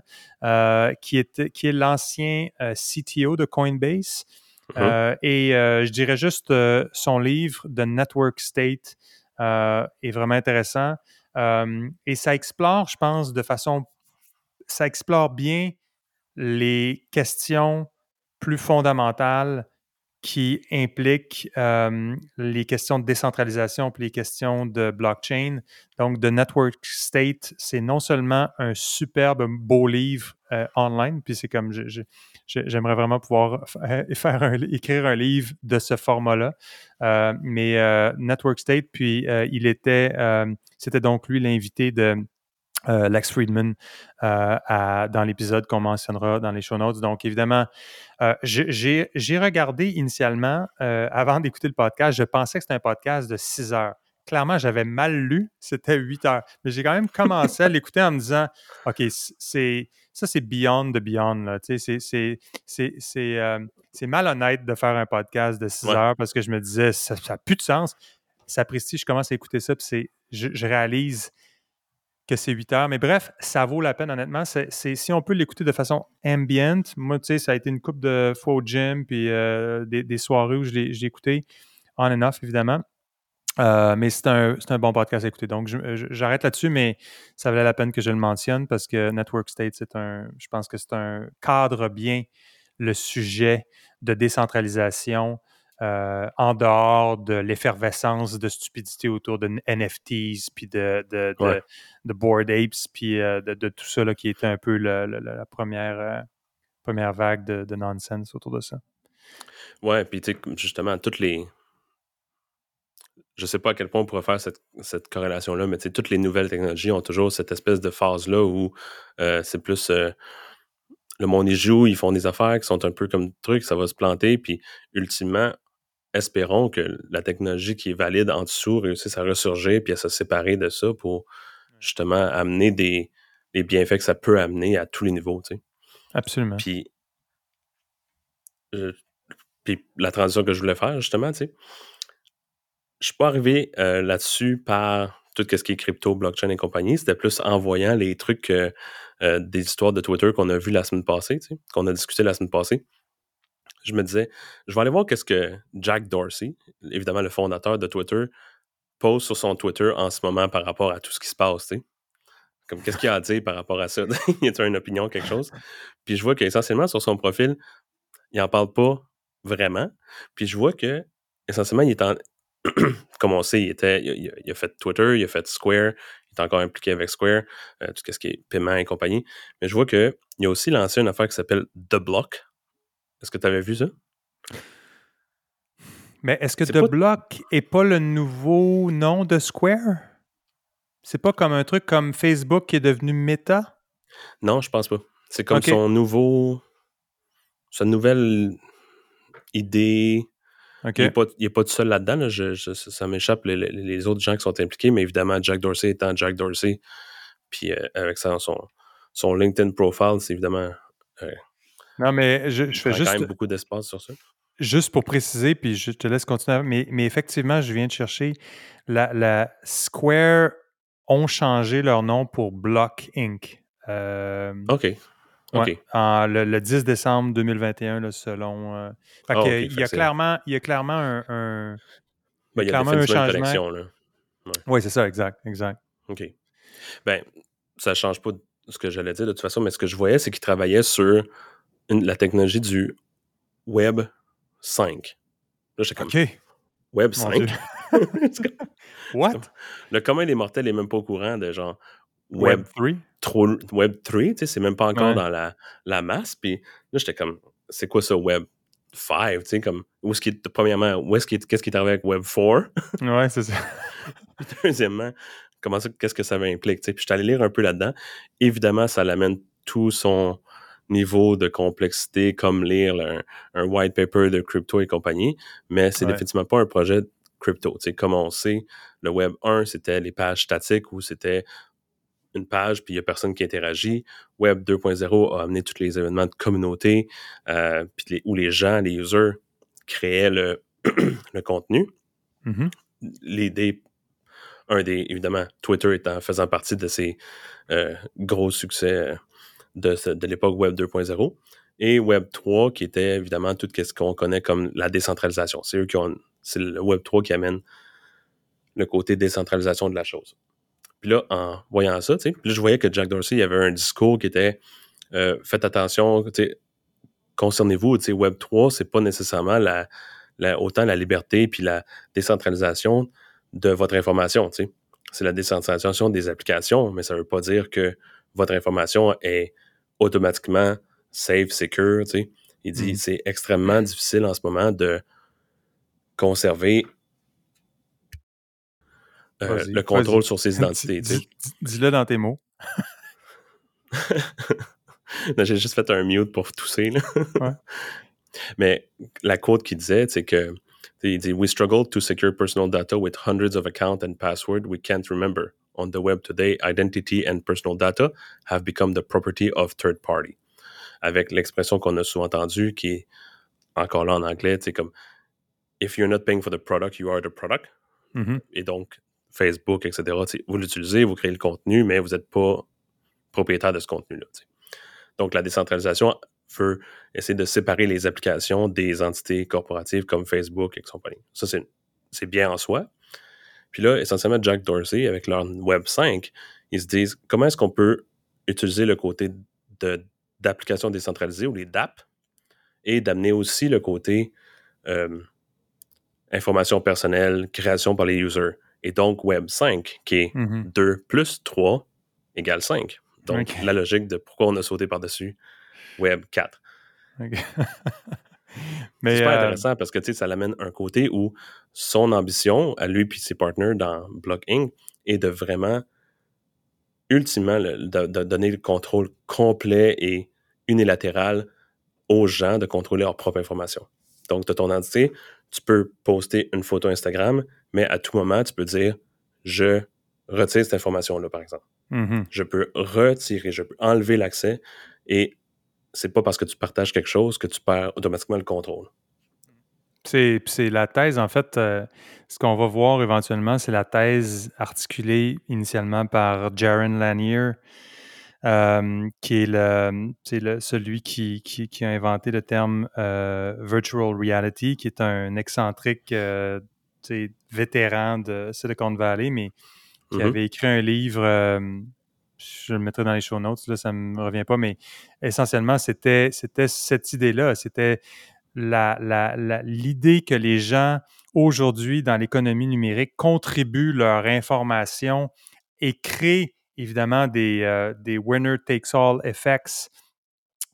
qui, était, qui est l'ancien CTO de Coinbase. Uh-huh. et je dirais juste son livre The Network State est vraiment intéressant. et ça explore, je pense, de façon ça explore bien les questions plus fondamentales qui impliquent les questions de décentralisation puis les questions de blockchain. Donc, The Network State, c'est non seulement un superbe beau livre euh, online, puis c'est comme j'aimerais vraiment pouvoir écrire un livre de ce format-là. Euh, mais euh, Network State, puis il était, c'était donc lui l'invité de euh, Lex Friedman euh, dans l'épisode qu'on mentionnera dans les show notes. Donc, évidemment, euh, j'ai regardé initialement, avant d'écouter le podcast, je pensais que c'était un podcast de 6 heures. Clairement, j'avais mal lu, c'était 8 heures. Mais j'ai quand même commencé à l'écouter en me disant, OK, c'est ça, c'est beyond the beyond. C'est malhonnête de faire un podcast de 6 heures parce que je me disais, ça n'a plus de sens. Ça prestige, je commence à écouter ça, puis je, je réalise que c'est 8 heures. Mais bref, ça vaut la peine, honnêtement. Si on peut l'écouter de façon ambient, moi, tu sais, ça a été une coupe de fois au gym, puis euh, des, soirées où je l'ai, écouté, on and off, évidemment. Euh, mais c'est un, bon podcast à écouter. Donc, j'arrête là-dessus, mais ça valait la peine que je le mentionne parce que Network State, c'est un, je pense que c'est un cadre bien le sujet de décentralisation euh, en dehors de l'effervescence de stupidité autour de NFTs, puis de, de, de, Ouais. de Bored Apes, puis euh, de, tout ça là, qui était un peu le- le- la première, euh, première vague de, nonsense autour de ça. Ouais, puis tu sais, justement, toutes les. Je sais pas à quel point on pourrait faire cette, cette corrélation-là, mais tu sais, toutes les nouvelles technologies ont toujours cette espèce de phase-là où c'est plus. le monde y joue, ils font des affaires qui sont un peu comme trucs, ça va se planter, puis ultimement, espérons que la technologie qui est valide en dessous réussisse à ressurgir puis à se séparer de ça pour justement amener des, des bienfaits que ça peut amener à tous les niveaux, tu sais. Absolument. Puis, je- puis la transition que je voulais faire, justement, tu sais, je suis pas arrivé euh, là-dessus par tout ce qui est crypto, blockchain et compagnie. C'était plus en voyant les trucs, euh, euh, des histoires de Twitter qu'on a vu la semaine passée, tu sais, qu'on a discuté la semaine passée. Je me disais, je vais aller voir qu'est-ce que Jack Dorsey, évidemment le fondateur de Twitter, pose sur son Twitter en ce moment par rapport à tout ce qui se passe. Comme qu'est-ce qu'il a à dire par rapport à ça? y a une opinion, quelque chose? Puis je vois qu'essentiellement sur son profil, il en parle pas vraiment. Puis je vois que essentiellement, il est en. Comme on sait, il, était, il, il il a fait Twitter, il a fait Square, il est encore impliqué avec Square, euh, tout ce qui est paiement et compagnie. Mais je vois qu'il a aussi lancé une affaire qui s'appelle The Block. Est-ce que tu avais vu ça? Mais est-ce que C'est The pas- Block est pas le nouveau nom de Square? C'est pas comme un truc comme Facebook qui est devenu Meta? Non, je pense pas. C'est comme son nouveau. Sa nouvelle idée. Il n'est pas, est pas tout seul là-dedans. là. Je- je- ça m'échappe les, les- autres gens qui sont impliqués, mais évidemment, Jack Dorsey étant Jack Dorsey, puis euh, avec ça, son, son LinkedIn profile, c'est évidemment. Non, mais je, je fais il prend quand juste, même beaucoup d'espace sur ça. juste pour préciser, puis je te laisse continuer. Mais, mais effectivement, je viens de chercher. La, la Square ont changé leur nom pour Block Inc. Euh, OK. Ouais, en- le, le 10 décembre 2021, là, selon. euh, fait Ah, il, fait y a clairement, il y a clairement un. un- Ben, il y a clairement un définitivement une changement. Là. Oui, c'est ça, exact, exact. OK. Ben, ça change pas ce que j'allais dire de toute façon, mais ce que je voyais, c'est qu'il travaillait sur une- la technologie du Web 5. Là, j'étais comme OK. Web Mon 5. Dieu. C'est comme- What? le commun des mortels est même pas au courant de genre Web, Web 3? trop, Web 3, tu sais, c'est même pas encore Ouais. dans la, la masse. Puis là, j'étais comme, c'est quoi ça, Web 5, tu sais, comme, où est-ce est, premièrement, où est-ce qu'est-ce qui est arrivé avec Web 4? Ouais, c'est ça. Deuxièmement, comment ça, qu'est-ce que ça implique? tu sais. Puis je suis allé lire un peu là-dedans. Évidemment, ça l'amène tout son niveau de complexité, comme lire un, un white paper de crypto et compagnie, mais c'est Ouais. définitivement pas un projet de crypto. tu sais. Comme on sait, le Web 1, c'était les pages statiques où c'était une page, puis il n'y a personne qui interagit. Web 2.0 a amené tous les événements de communauté, euh, puis les- où les gens, les users, créaient le, le contenu Mhm. l'idée, un des, évidemment, Twitter étant faisant partie de ces euh, gros succès euh, de, l'époque Web 2.0, et Web 3 qui était évidemment tout ce qu'on connaît comme la décentralisation. C'est eux qui ont, c'est le Web 3 qui amène le côté décentralisation de la chose. Puis là, en voyant ça, tu sais, je voyais que Jack Dorsey, avait un discours qui était euh, faites attention, concernez-vous, tu sais, Web 3, c'est pas nécessairement la, la- autant la liberté puis la décentralisation de votre information, tu sais. C'est la décentralisation des applications, mais ça veut pas dire que votre information est automatiquement safe, secure, tu sais. Il dit Mhm. c'est extrêmement difficile en ce moment de conserver euh, le contrôle sur ses identités, Dis-le dans tes mots. J'ai juste fait un mute pour tousser. Là. Ouais. Mais la quote qu'il disait, c'est que il dit We struggle to secure personal data with hundreds of accounts and passwords we can't remember. On the web today, identity and personal data have become the property of third party. Avec l'expression qu'on a souvent entendue, qui est encore là en anglais, c'est comme If you're not paying for the product, you are the product. Mhm. Et donc, Facebook, etc., vous l'utilisez, vous créez le contenu, mais vous n'êtes pas propriétaire de ce contenu-là. Donc, la décentralisation veut essayer de séparer les applications des entités corporatives comme Facebook et compagnie. Ça, c'est, c'est bien en soi. Puis là, essentiellement, Jack Dorsey, avec leur Web 5, ils se disent comment est-ce qu'on peut utiliser le côté de, d'applications décentralisées ou les DApp et d'amener aussi le côté euh, information personnelle, création par les users? Et donc, Web 5, qui est 2 mm-hmm. plus 3 égale 5. Donc, la logique de pourquoi on a sauté par-dessus Web 4. c'est super euh, intéressant parce que ça l'amène un côté où son ambition, à lui et ses partenaires dans Block Inc., est de vraiment, ultimement, de, donner le contrôle complet et unilatéral aux gens de contrôler leur propre information. Donc, de ton entité, tu peux poster une photo Instagram, mais à tout moment, tu peux dire je retire cette information-là, par exemple. Mm-hmm. Je peux retirer, je peux enlever l'accès et c'est pas parce que tu partages quelque chose que tu perds automatiquement le contrôle. C'est la thèse, en fait, euh, ce qu'on va voir éventuellement, c'est la thèse articulée initialement par Jaron Lanier, euh, qui est, le, celui qui, qui, a inventé le terme euh, virtual reality, qui est un excentrique vétéran de Silicon Valley, mais qui mm-hmm. avait écrit un livre je le mettrai dans les show notes, là, ça ne me revient pas, mais essentiellement, c'était cette idée-là. C'était l'idée que les gens, aujourd'hui, dans l'économie numérique, contribuent leur information et créent évidemment des, euh, des winner takes all effects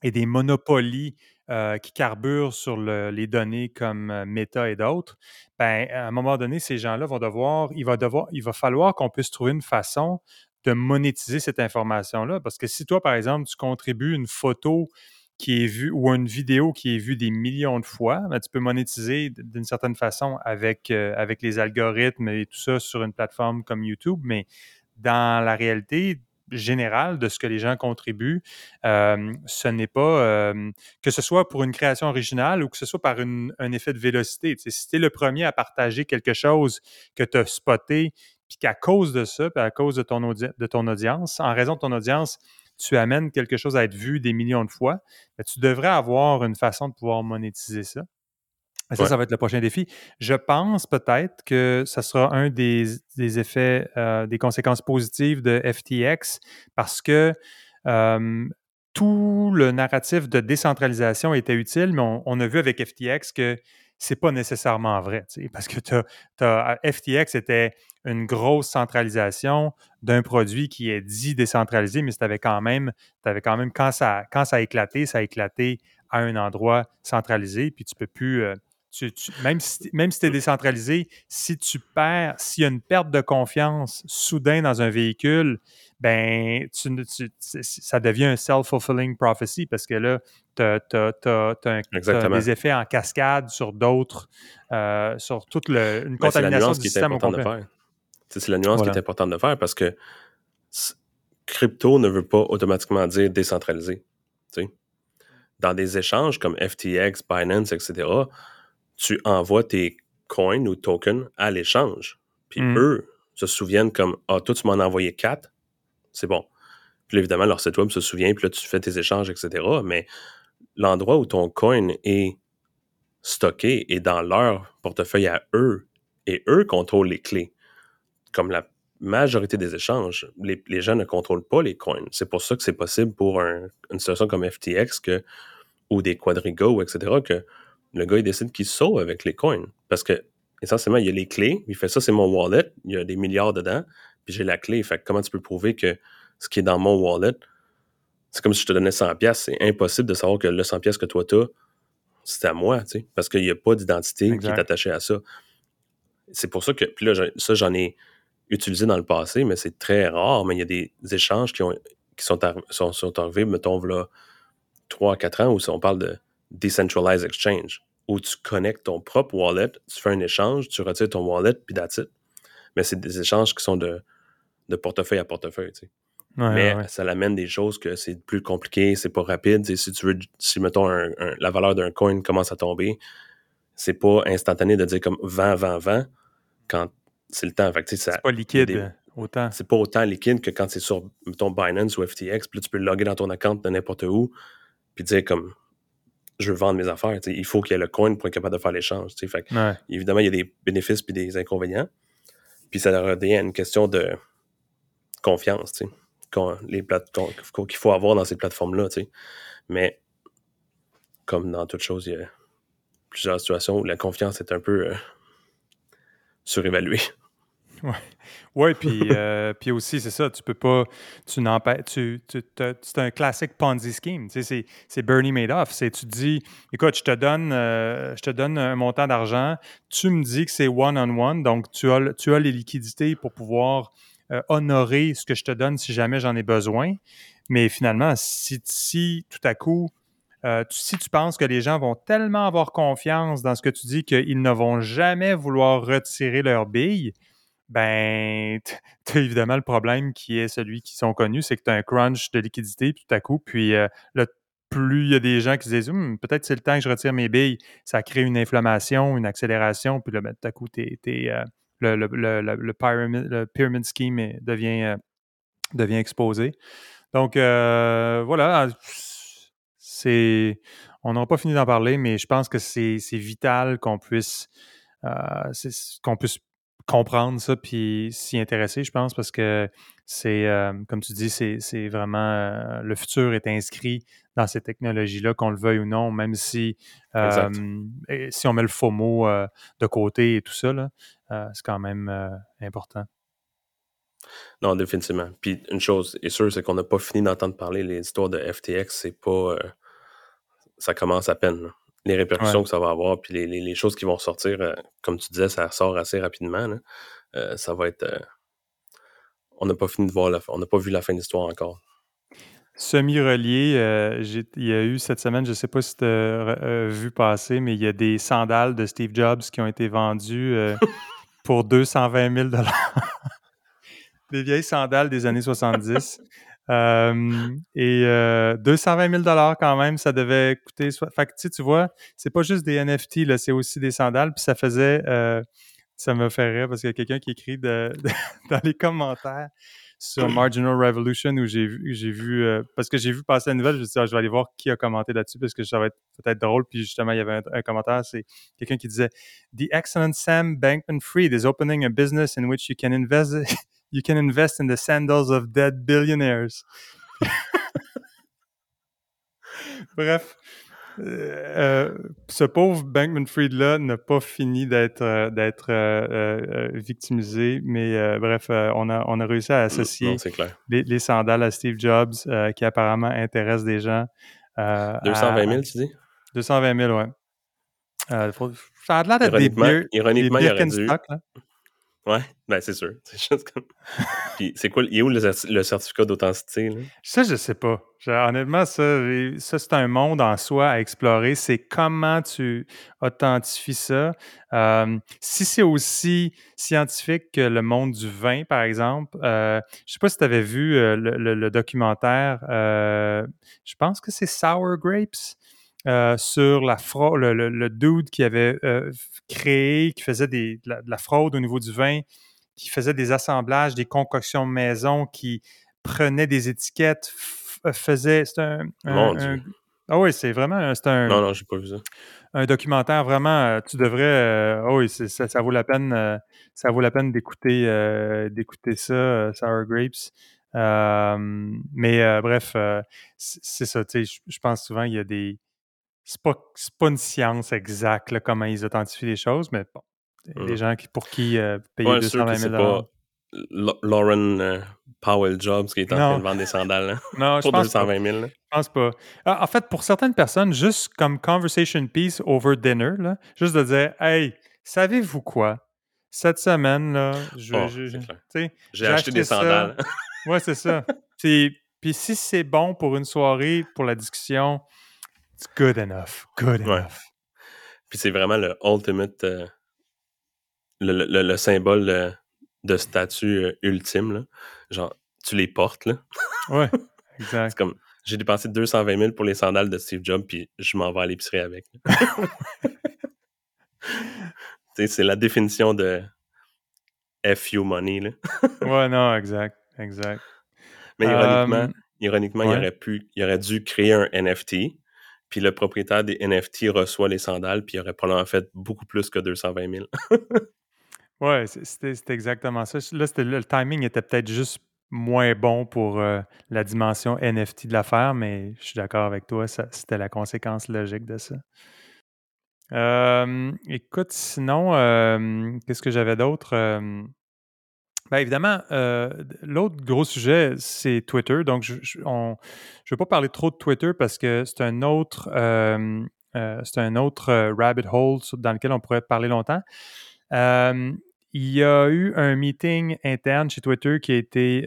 et des monopolies euh, qui carburent sur les données comme euh, Meta et d'autres, ben, à un moment donné, ces gens-là vont devoir, il va devoir, il va falloir qu'on puisse trouver une façon de monétiser cette information-là? Parce que si toi, par exemple, tu contribues une photo qui est vue ou une vidéo qui est vue des millions de fois, ben, tu peux monétiser d'une certaine façon avec, euh, avec les algorithmes et tout ça sur une plateforme comme YouTube. Mais dans la réalité, générale de ce que les gens contribuent. Euh, ce n'est pas euh, que ce soit pour une création originale ou que ce soit par un effet de vélocité. si tu es le premier à partager quelque chose que tu as spoté puis qu'à cause de ça, puis à cause de ton, de ton audience, en raison de ton audience, tu amènes quelque chose à être vu des millions de fois, tu devrais avoir une façon de pouvoir monétiser ça. ça, ça va être le prochain défi. Je pense peut-être que ça sera un des, effets, euh, des conséquences positives de FTX parce que euh, tout le narratif de décentralisation était utile, mais on, a vu avec FTX que c'est pas nécessairement vrai, parce que FTX était une grosse centralisation d'un produit qui est dit décentralisé, mais quand même, même quand ça, quand ça a éclaté, ça a éclaté à un endroit centralisé, puis tu peux plus. Euh, même si, même si tu es décentralisé, si tu perds, s'il y a une perte de confiance soudain dans un véhicule, ben ça devient un self-fulfilling prophecy parce que là, tu as, des effets en cascade sur d'autres, euh, sur toute le, une contamination du système au complet. C'est la nuance qui est importante de faire parce que crypto ne veut pas automatiquement dire décentralisé. Dans des échanges comme FTX, Binance, etc., tu envoies tes coins ou tokens à l'échange. Puis mmh. eux se souviennent comme Ah, toi, tu m'en as envoyé quatre, c'est bon. Puis évidemment, leur site web se souvient, puis là, tu fais tes échanges, etc. Mais l'endroit où ton coin est stocké est dans leur portefeuille à eux, et eux contrôlent les clés comme la majorité des échanges, les, gens ne contrôlent pas les coins. C'est pour ça que c'est possible pour une situation comme FTX que, ou des Quadrigo, etc., que le gars il décide qu'il sauve avec les coins. Parce que essentiellement, il y a les clés, il fait ça, c'est mon wallet, il y a des milliards dedans, puis j'ai la clé. Fait comment tu peux prouver que ce qui est dans mon wallet, c'est comme si je te donnais 100 pièces, c'est impossible de savoir que le 100 pièces que toi tu as, c'est à moi, tu sais, parce qu'il n'y a pas d'identité qui est attachée à ça. C'est pour ça que, puis là, ça, j'en ai utilisé dans le passé, mais c'est très rare. Mais il y a des échanges qui, ont, qui sont, sont, sont, arrivés, mettons, là, 3 à 4 ans, où on parle de Decentralized Exchange, où tu connectes ton propre wallet, tu fais un échange, tu retires ton wallet, puis that's it. Mais c'est des échanges qui sont de, de portefeuille à portefeuille, tu sais. mais ça l'amène des choses que c'est plus compliqué, c'est pas rapide. si tu veux, si mettons la valeur d'un coin commence à tomber, c'est pas instantané de dire comme 20, 20, 20 quand c'est le temps. C'est pas liquide autant. C'est pas autant liquide que quand c'est sur, ton Binance ou FTX. Puis là, tu peux loguer dans ton compte de n'importe où. Puis dire comme, je veux vendre mes affaires. Il faut qu'il y ait le coin pour être capable de faire l'échange. Évidemment, il y a des bénéfices puis des inconvénients. Puis ça revient à une question de confiance, qu'il faut avoir dans ces plateformes-là. Mais comme dans toute chose, il y a plusieurs situations où la confiance est un peu euh, surévalué. Ouais. Ouais, puis, euh, puis aussi, c'est ça, tu peux pas, tu tu, tu, c'est un classique Ponzi scheme, tu sais, c'est, Bernie Madoff, c'est, tu dis, écoute, je te donne, euh, je te donne un montant d'argent, tu me dis que c'est one-on-one, donc tu as, tu as les liquidités pour pouvoir euh, honorer ce que je te donne si jamais j'en ai besoin, mais finalement, si, si tout à coup, euh, tu- si tu penses que les gens vont tellement avoir confiance dans ce que tu dis qu'ils ne vont jamais vouloir retirer leur bille, ben, tu as évidemment le problème qui est celui qui sont connus, c'est que tu as un crunch de liquidité puis tout à coup, puis euh, plus il y a des gens qui se disent Hum, peut-être c'est le temps que je retire mes billes, ça crée une inflammation, une accélération, puis là, ben, tout à coup, t'es- euh, le, le, le, le- pyramid, le scheme devient, euh, devient exposé. Donc, euh, voilà, c'est. On n'aura pas fini d'en parler, mais je pense que c'est c'est vital qu'on puisse, qu'on puisse comprendre ça puis s'y intéresser, je pense, parce que c'est, euh, comme tu dis, c'est vraiment. euh, le futur est inscrit dans ces technologies-là, qu'on le veuille ou non, même si, euh, si on met le faux mot de côté et tout ça, là, c'est quand même important. Non, définitivement. Puis une chose est sûre, c'est qu'on n'a pas fini d'entendre parler les histoires de FTX, c'est pas. ça commence à peine. là. Les répercussions Ouais. que ça va avoir, puis les, les- les choses qui vont sortir, euh, comme tu disais, ça sort assez rapidement. là. Euh, ça va être. euh, on n'a pas fini de voir la fin. On n'a pas vu la fin de l'histoire encore. Semi-relié, il y a eu cette semaine, je ne sais pas si tu as vu passer, mais il y a des sandales de Steve Jobs qui ont été vendues pour 220 000 Des vieilles sandales des années 70. Euh, et euh, 220 000 quand même, ça devait coûter. so- Fait que tu sais, tu vois, c'est pas juste des NFT, là, c'est aussi des sandales. Puis ça faisait. euh, ça me fait rire parce qu'il y a quelqu'un qui écrit de- de- dans les commentaires sur Marginal Revolution où j'ai vu, j'ai vu euh, parce que j'ai vu passer la nouvelle, je me suis dit, Ah, je vais aller voir qui a commenté là-dessus parce que ça va être peut-être drôle. Puis justement, il y avait un, un commentaire, c'est quelqu'un qui disait The excellent Sam Bankman-Fried is opening a business in which you can invest you can invest in the sandals of dead billionaires. Bref, euh, euh, ce pauvre Bankman-Fried-là n'a pas fini d'être euh, d'être euh, euh, victimisé, mais euh, bref, euh, on, a, on a réussi à associer Non, les, les sandales à Steve Jobs, euh, qui apparemment intéressent des gens. euh, à- 220 000, à- tu dis? 220 000, ouais. Euh, faut- ça a l'air d'être des Ironiquement, des il aurait dû. Là. Ouais, ben c'est sûr. C'est comme. Puis c'est quoi, il est où le, cer- le certificat d'authenticité? Ça, je sais pas. Je- honnêtement, ça, ça c'est un monde en soi à explorer. C'est comment tu authentifies ça. Euh, si c'est aussi scientifique que le monde du vin, par exemple, euh, je sais pas si tu avais vu euh, le, le- le documentaire, euh, je pense que c'est Sour Grapes. Euh, sur la fraude, le, le- le dude qui avait euh, créé, qui faisait des, de, la, de la fraude au niveau du vin, qui faisait des assemblages, des concoctions maison, qui prenait des étiquettes, f- faisait. C'est un. un- Mon un- Dieu. ah oui, c'est vraiment. un- C'est un, Non, non, j'ai pas vu ça. un documentaire vraiment. euh, tu devrais. euh, ah oui, ça, ça vaut la peine. euh, ça vaut la peine d'écouter euh, d'écouter ça, euh, Sour Grapes. Euh, mais euh, bref, euh, c'est ça. tu sais, Je je pense souvent qu'il y a des. C'est pas, pas une science exacte là, comment ils authentifient les choses, mais bon. Il y a des Mm. gens qui, pour qui euh, payer Ouais, sûr 220 que 000 c'est pas Lauren euh, Powell Jobs qui est en Non. train de vendre des sandales hein, Non, je pour pense pas. 220 000. là. Je pense pas. Ah, En fait, pour certaines personnes, juste comme conversation piece over dinner, là, juste de dire Hey, savez-vous quoi? Cette semaine, là, je, Oh, je- je- J'ai acheté des ça. sandales. Ouais, c'est ça. Puis, puis si c'est bon pour une soirée, pour la discussion, it's good enough. Good Ouais. enough. Puis c'est vraiment le ultimate, euh, le, le- le- le symbole euh, de statut euh, ultime. Là. Genre, tu les portes. là. Ouais, exact. C'est comme, j'ai dépensé 220 000 pour les sandales de Steve Jobs, puis je m'en vais à l'épicerie avec. c'est la définition de FU money. Là. Ouais, non, exact. Exact. Mais ironiquement, Euh, ironiquement il, aurait pu, il aurait dû créer un NFT, puis le propriétaire des NFT reçoit les sandales, puis il aurait probablement fait beaucoup plus que 220 000. Ouais, c'était exactement ça. Là, le timing était peut-être juste moins bon pour euh, la dimension NFT de l'affaire, mais je suis d'accord avec toi, c'était la conséquence logique de ça. Écoute, sinon, qu'est-ce que j'avais d'autre? Ben évidemment, euh, l'autre gros sujet, c'est Twitter. Donc, je ne veux pas parler trop de Twitter parce que c'est un autre, euh, euh, c'est un autre rabbit hole dans lequel on pourrait parler longtemps. Il y a eu un meeting interne chez Twitter qui a été,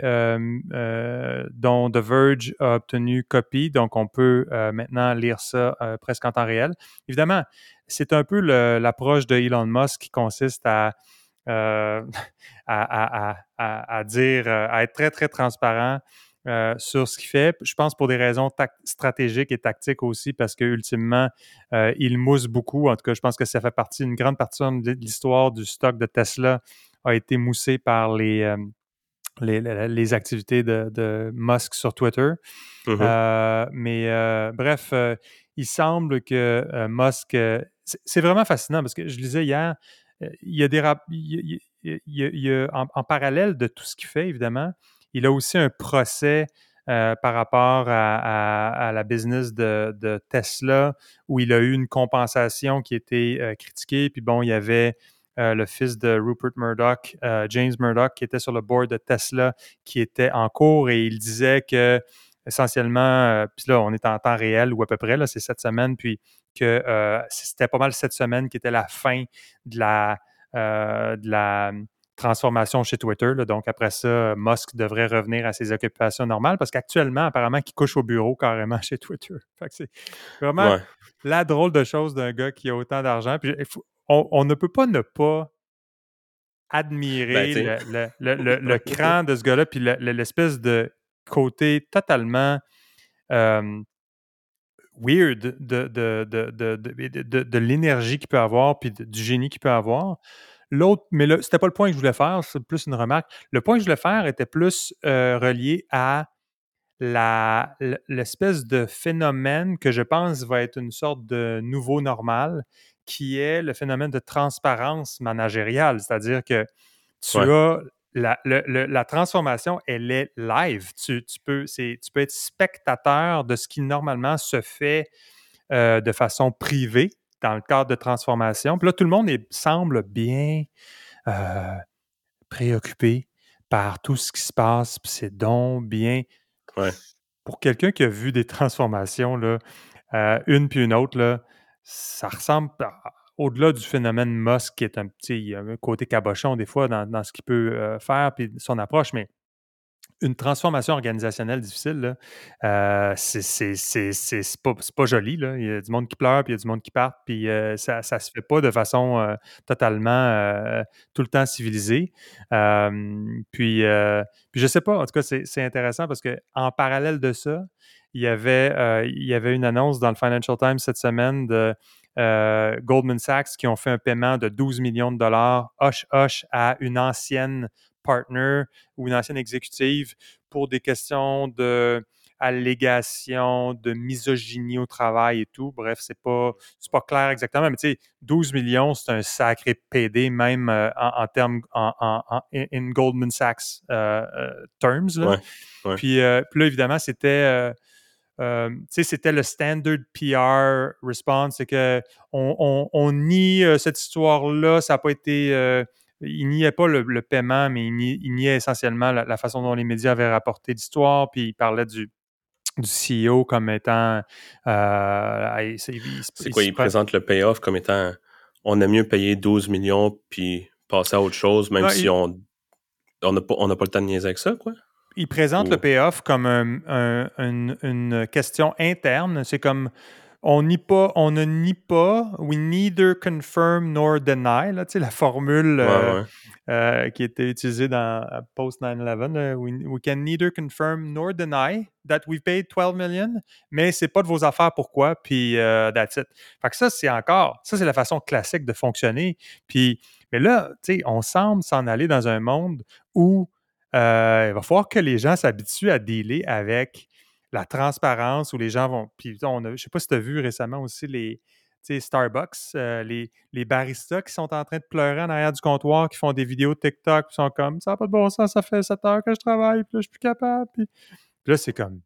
dont The Verge a obtenu copie. Donc, on peut maintenant lire ça presque en temps réel. Évidemment, c'est un peu l'approche de Elon Musk qui consiste à, euh, à, à- à- à dire, euh, à être très, très transparent euh, sur ce qu'il fait. Je pense pour des raisons stratégiques et tactiques aussi, parce que ultimement, euh, il mousse beaucoup. En tout cas, je pense que ça fait partie, une grande partie de l'histoire du stock de Tesla a été moussé par les, euh, les, activités de, de Musk sur Twitter. Mhm. Euh, mais bref, il semble que Musk. c'est vraiment fascinant parce que je lisais hier, il y a des rap- il en, parallèle de tout ce qu'il fait, évidemment, il a aussi un procès euh, par rapport à, la business de, de Tesla où il a eu une compensation qui était euh, critiquée. Puis bon, il y avait euh, le fils de Rupert Murdoch, euh, James Murdoch, qui était sur le board de Tesla, qui était en cours et il disait que essentiellement, euh, puis là, on est en temps réel ou à peu près, là, c'est cette semaine, puis que euh, c'était pas mal cette semaine qui était la fin de la, euh, de la transformation chez Twitter. là. Donc, après ça, Musk devrait revenir à ses occupations normales parce qu'actuellement, apparemment, il couche au bureau carrément chez Twitter. Fait que c'est vraiment Ouais. la drôle de chose d'un gars qui a autant d'argent. Puis on, on ne peut pas ne pas admirer Ben, sais. le, le- le- le- cran de ce gars-là, puis le- le- l'espèce de côté totalement euh, weird de, de, de, de, l'énergie qu'il peut avoir, puis du génie qu'il peut avoir. L'autre, mais là, c'était pas le point que je voulais faire, c'est plus une remarque. Le point que je voulais faire était plus euh, relié à l'espèce de phénomène que je pense va être une sorte de nouveau normal, qui est le phénomène de transparence managériale. C'est-à-dire que tu Ouais. as la, le- le- la transformation, elle est live. Tu, tu peux, c'est- tu peux être spectateur de ce qui normalement se fait euh, de façon privée dans le cadre de transformation. Puis là, tout le monde est- semble bien euh, préoccupé par tout ce qui se passe. Puis c'est donc bien. Ouais. Pour quelqu'un qui a vu des transformations, là, euh, une puis une autre, là, ça ressemble à- au-delà du phénomène Musk qui est un petit côté cabochon des fois dans, ce qu'il peut euh, faire puis son approche, mais une transformation organisationnelle difficile, euh, c'est pas, pas joli. Il y a du monde qui pleure, puis il y a du monde qui part, puis euh, ça, ça se fait pas de façon totalement tout le temps civilisée. Puis, puis je sais pas, en tout cas, c'est intéressant parce que en parallèle de ça, il y avait, il y avait une annonce dans le Financial Times cette semaine de euh, Goldman Sachs qui ont fait un paiement de 12 millions de dollars, hush-hush, à une ancienne partner ou une ancienne exécutive pour des questions de allégations de misogynie au travail et tout. Bref, c'est pas, pas clair exactement, mais tu sais, 12 millions, c'est un sacré PD, même euh, en, en termes, en, in Goldman Sachs euh, euh, terms. là. Ouais, ouais. Puis, euh, puis là, évidemment, c'était... euh, tu sais, c'était le standard PR response, c'est que on, on- on nie euh, cette histoire-là, ça n'a pas été, euh, il niait pas le, le paiement, mais il, nie- il niait essentiellement la, la façon dont les médias avaient rapporté l'histoire, puis il parlait du, du CEO comme étant, euh, il- c'est il- quoi, prend- présentent le payoff comme étant on aime mieux payer 12 millions puis passer à autre chose, même si il- on on n'a pas, pas le temps de niaiser avec ça, quoi? Il présente le payoff comme un- un- une, une question interne. C'est comme on nie pas, on ne nie pas, we neither confirm nor deny. Là, tu sais, la formule Ouais, euh, ouais. euh, qui était utilisée dans euh, post 9/11. là, we, we can neither confirm nor deny that we've paid 12 million, mais c'est pas de vos affaires pourquoi. Puis euh, that's it. Fait que ça, c'est encore, ça c'est la façon classique de fonctionner. Puis, mais là, tu sais, on semble s'en aller dans un monde où euh, il va falloir que les gens s'habituent à dealer avec la transparence où les gens vont. Puis, on a, je ne sais pas si tu as vu récemment aussi les Starbucks, euh, les, les baristas qui sont en train de pleurer en arrière du comptoir, qui font des vidéos TikTok, qui sont comme ça n'a pas de bon sens, ça fait 7 heures que je travaille, puis là, je suis plus capable. Puis, là, c'est comme.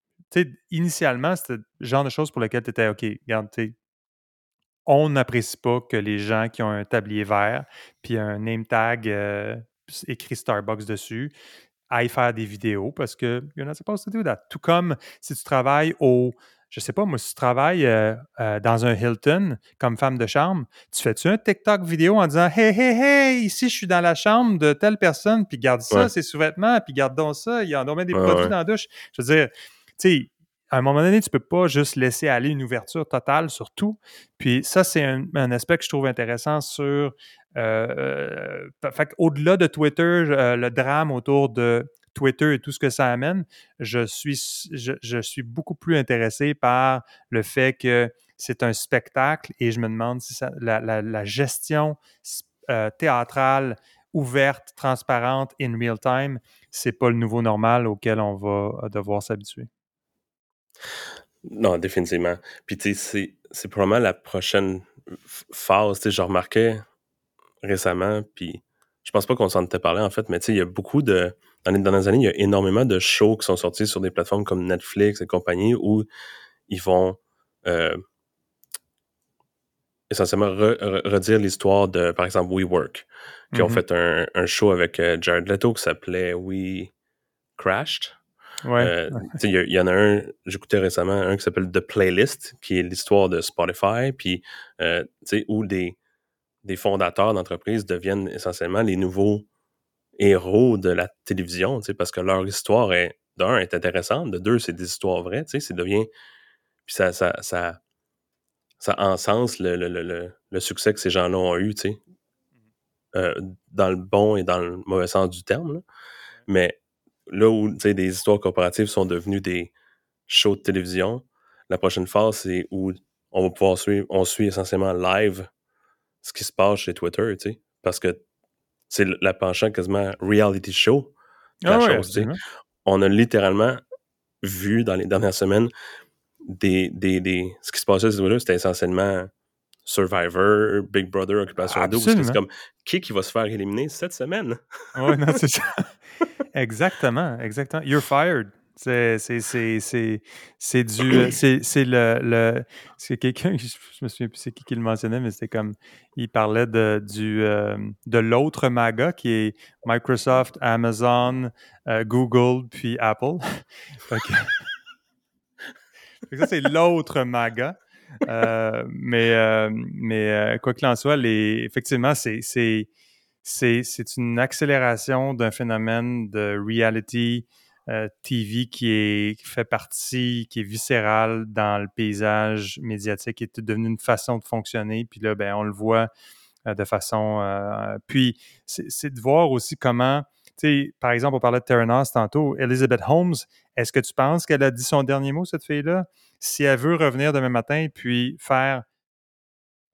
Initialement, c'était le genre de choses pour lesquelles tu étais OK, regarde, on n'apprécie pas que les gens qui ont un tablier vert puis un name tag euh, écrit Starbucks dessus aillent faire des vidéos parce que you're not supposed to do that. Tout comme si tu travailles au, je sais pas, moi, si tu travailles euh, euh, dans un Hilton comme femme de chambre, tu fais-tu un TikTok vidéo en disant Hey, hey, hey, ici, je suis dans la chambre de telle personne, puis garde ça, Ouais. c'est sous-vêtements, puis garde donc ça, il y en a des Ouais, produits ouais. dans la douche. Je veux dire, tu sais, à un moment donné, tu peux pas juste laisser aller une ouverture totale sur tout. Puis ça, c'est un, aspect que je trouve intéressant sur. Euh, euh, fait au-delà de Twitter, euh, le drame autour de Twitter et tout ce que ça amène, je suis, je, je suis beaucoup plus intéressé par le fait que c'est un spectacle et je me demande si ça- la, gestion théâtrale ouverte, transparente, in real time, c'est pas le nouveau normal auquel on va devoir s'habituer. Non, définitivement. Puis, tu sais, c'est- probablement la prochaine phase. Tu sais, je remarquais récemment, puis je pense pas qu'on s'en était parlé, en fait, mais tu sais, il y a beaucoup de... Dans les dernières années, il y a énormément de shows qui sont sortis sur des plateformes comme Netflix et compagnie où ils vont euh, essentiellement re- re- redire l'histoire de, par exemple, WeWork, qui ont Mhm. fait un, un show avec euh, Jared Leto qui s'appelait We Crashed. Ouais. Euh, Il y, en a un, j'écoutais récemment un qui s'appelle The Playlist, qui est l'histoire de Spotify, puis euh, où des, des fondateurs d'entreprises deviennent essentiellement les nouveaux héros de la télévision, parce que leur histoire est, d'un, est intéressante, de deux, c'est des histoires vraies, tu sais, c'est devient... Puis ça, ça, ça, ça encense le, le, le, le, le succès que ces gens-là ont eu, tu sais, euh, dans le bon et dans le mauvais sens du terme, là. Mais là où, des histoires corporatives sont devenues des shows de télévision, la prochaine phase, c'est où on va pouvoir suivre, on suit essentiellement live ce qui se passe chez Twitter, tu sais, parce que c'est la penchant quasiment reality show la Ah ouais, chose, tu sais. absolument. On a littéralement vu dans les dernières semaines des, des, des ce qui se passait sur Twitter, c'était essentiellement Survivor, Big Brother, Occupation Double, parce que Absolument. c'est comme qui qui va se faire éliminer cette semaine? Oui, non, c'est ça. exactement, exactement. You're fired. C'est, du. euh, C'est, le. le c'est quelqu'un, je je me souviens plus c'est qui qui le mentionnait, mais c'était comme. Il parlait de, du, euh, de l'autre MAGA qui est Microsoft, Amazon, euh, Google, puis Apple. Ça, c'est l'autre MAGA. Euh, mais euh, euh, quoi qu'il en soit, effectivement, c'est, c'est, c'est, c'est une accélération d'un phénomène de reality TV qui, est, fait partie, qui est viscéral dans le paysage médiatique, qui est devenu une façon de fonctionner. Puis là, ben, on le voit de façon. puis c'est de voir aussi comment. Tu par exemple, on parlait de Terranos tantôt. Elizabeth Holmes, est-ce que tu penses qu'elle a dit son dernier mot, cette fille-là? Si elle veut revenir demain matin puis faire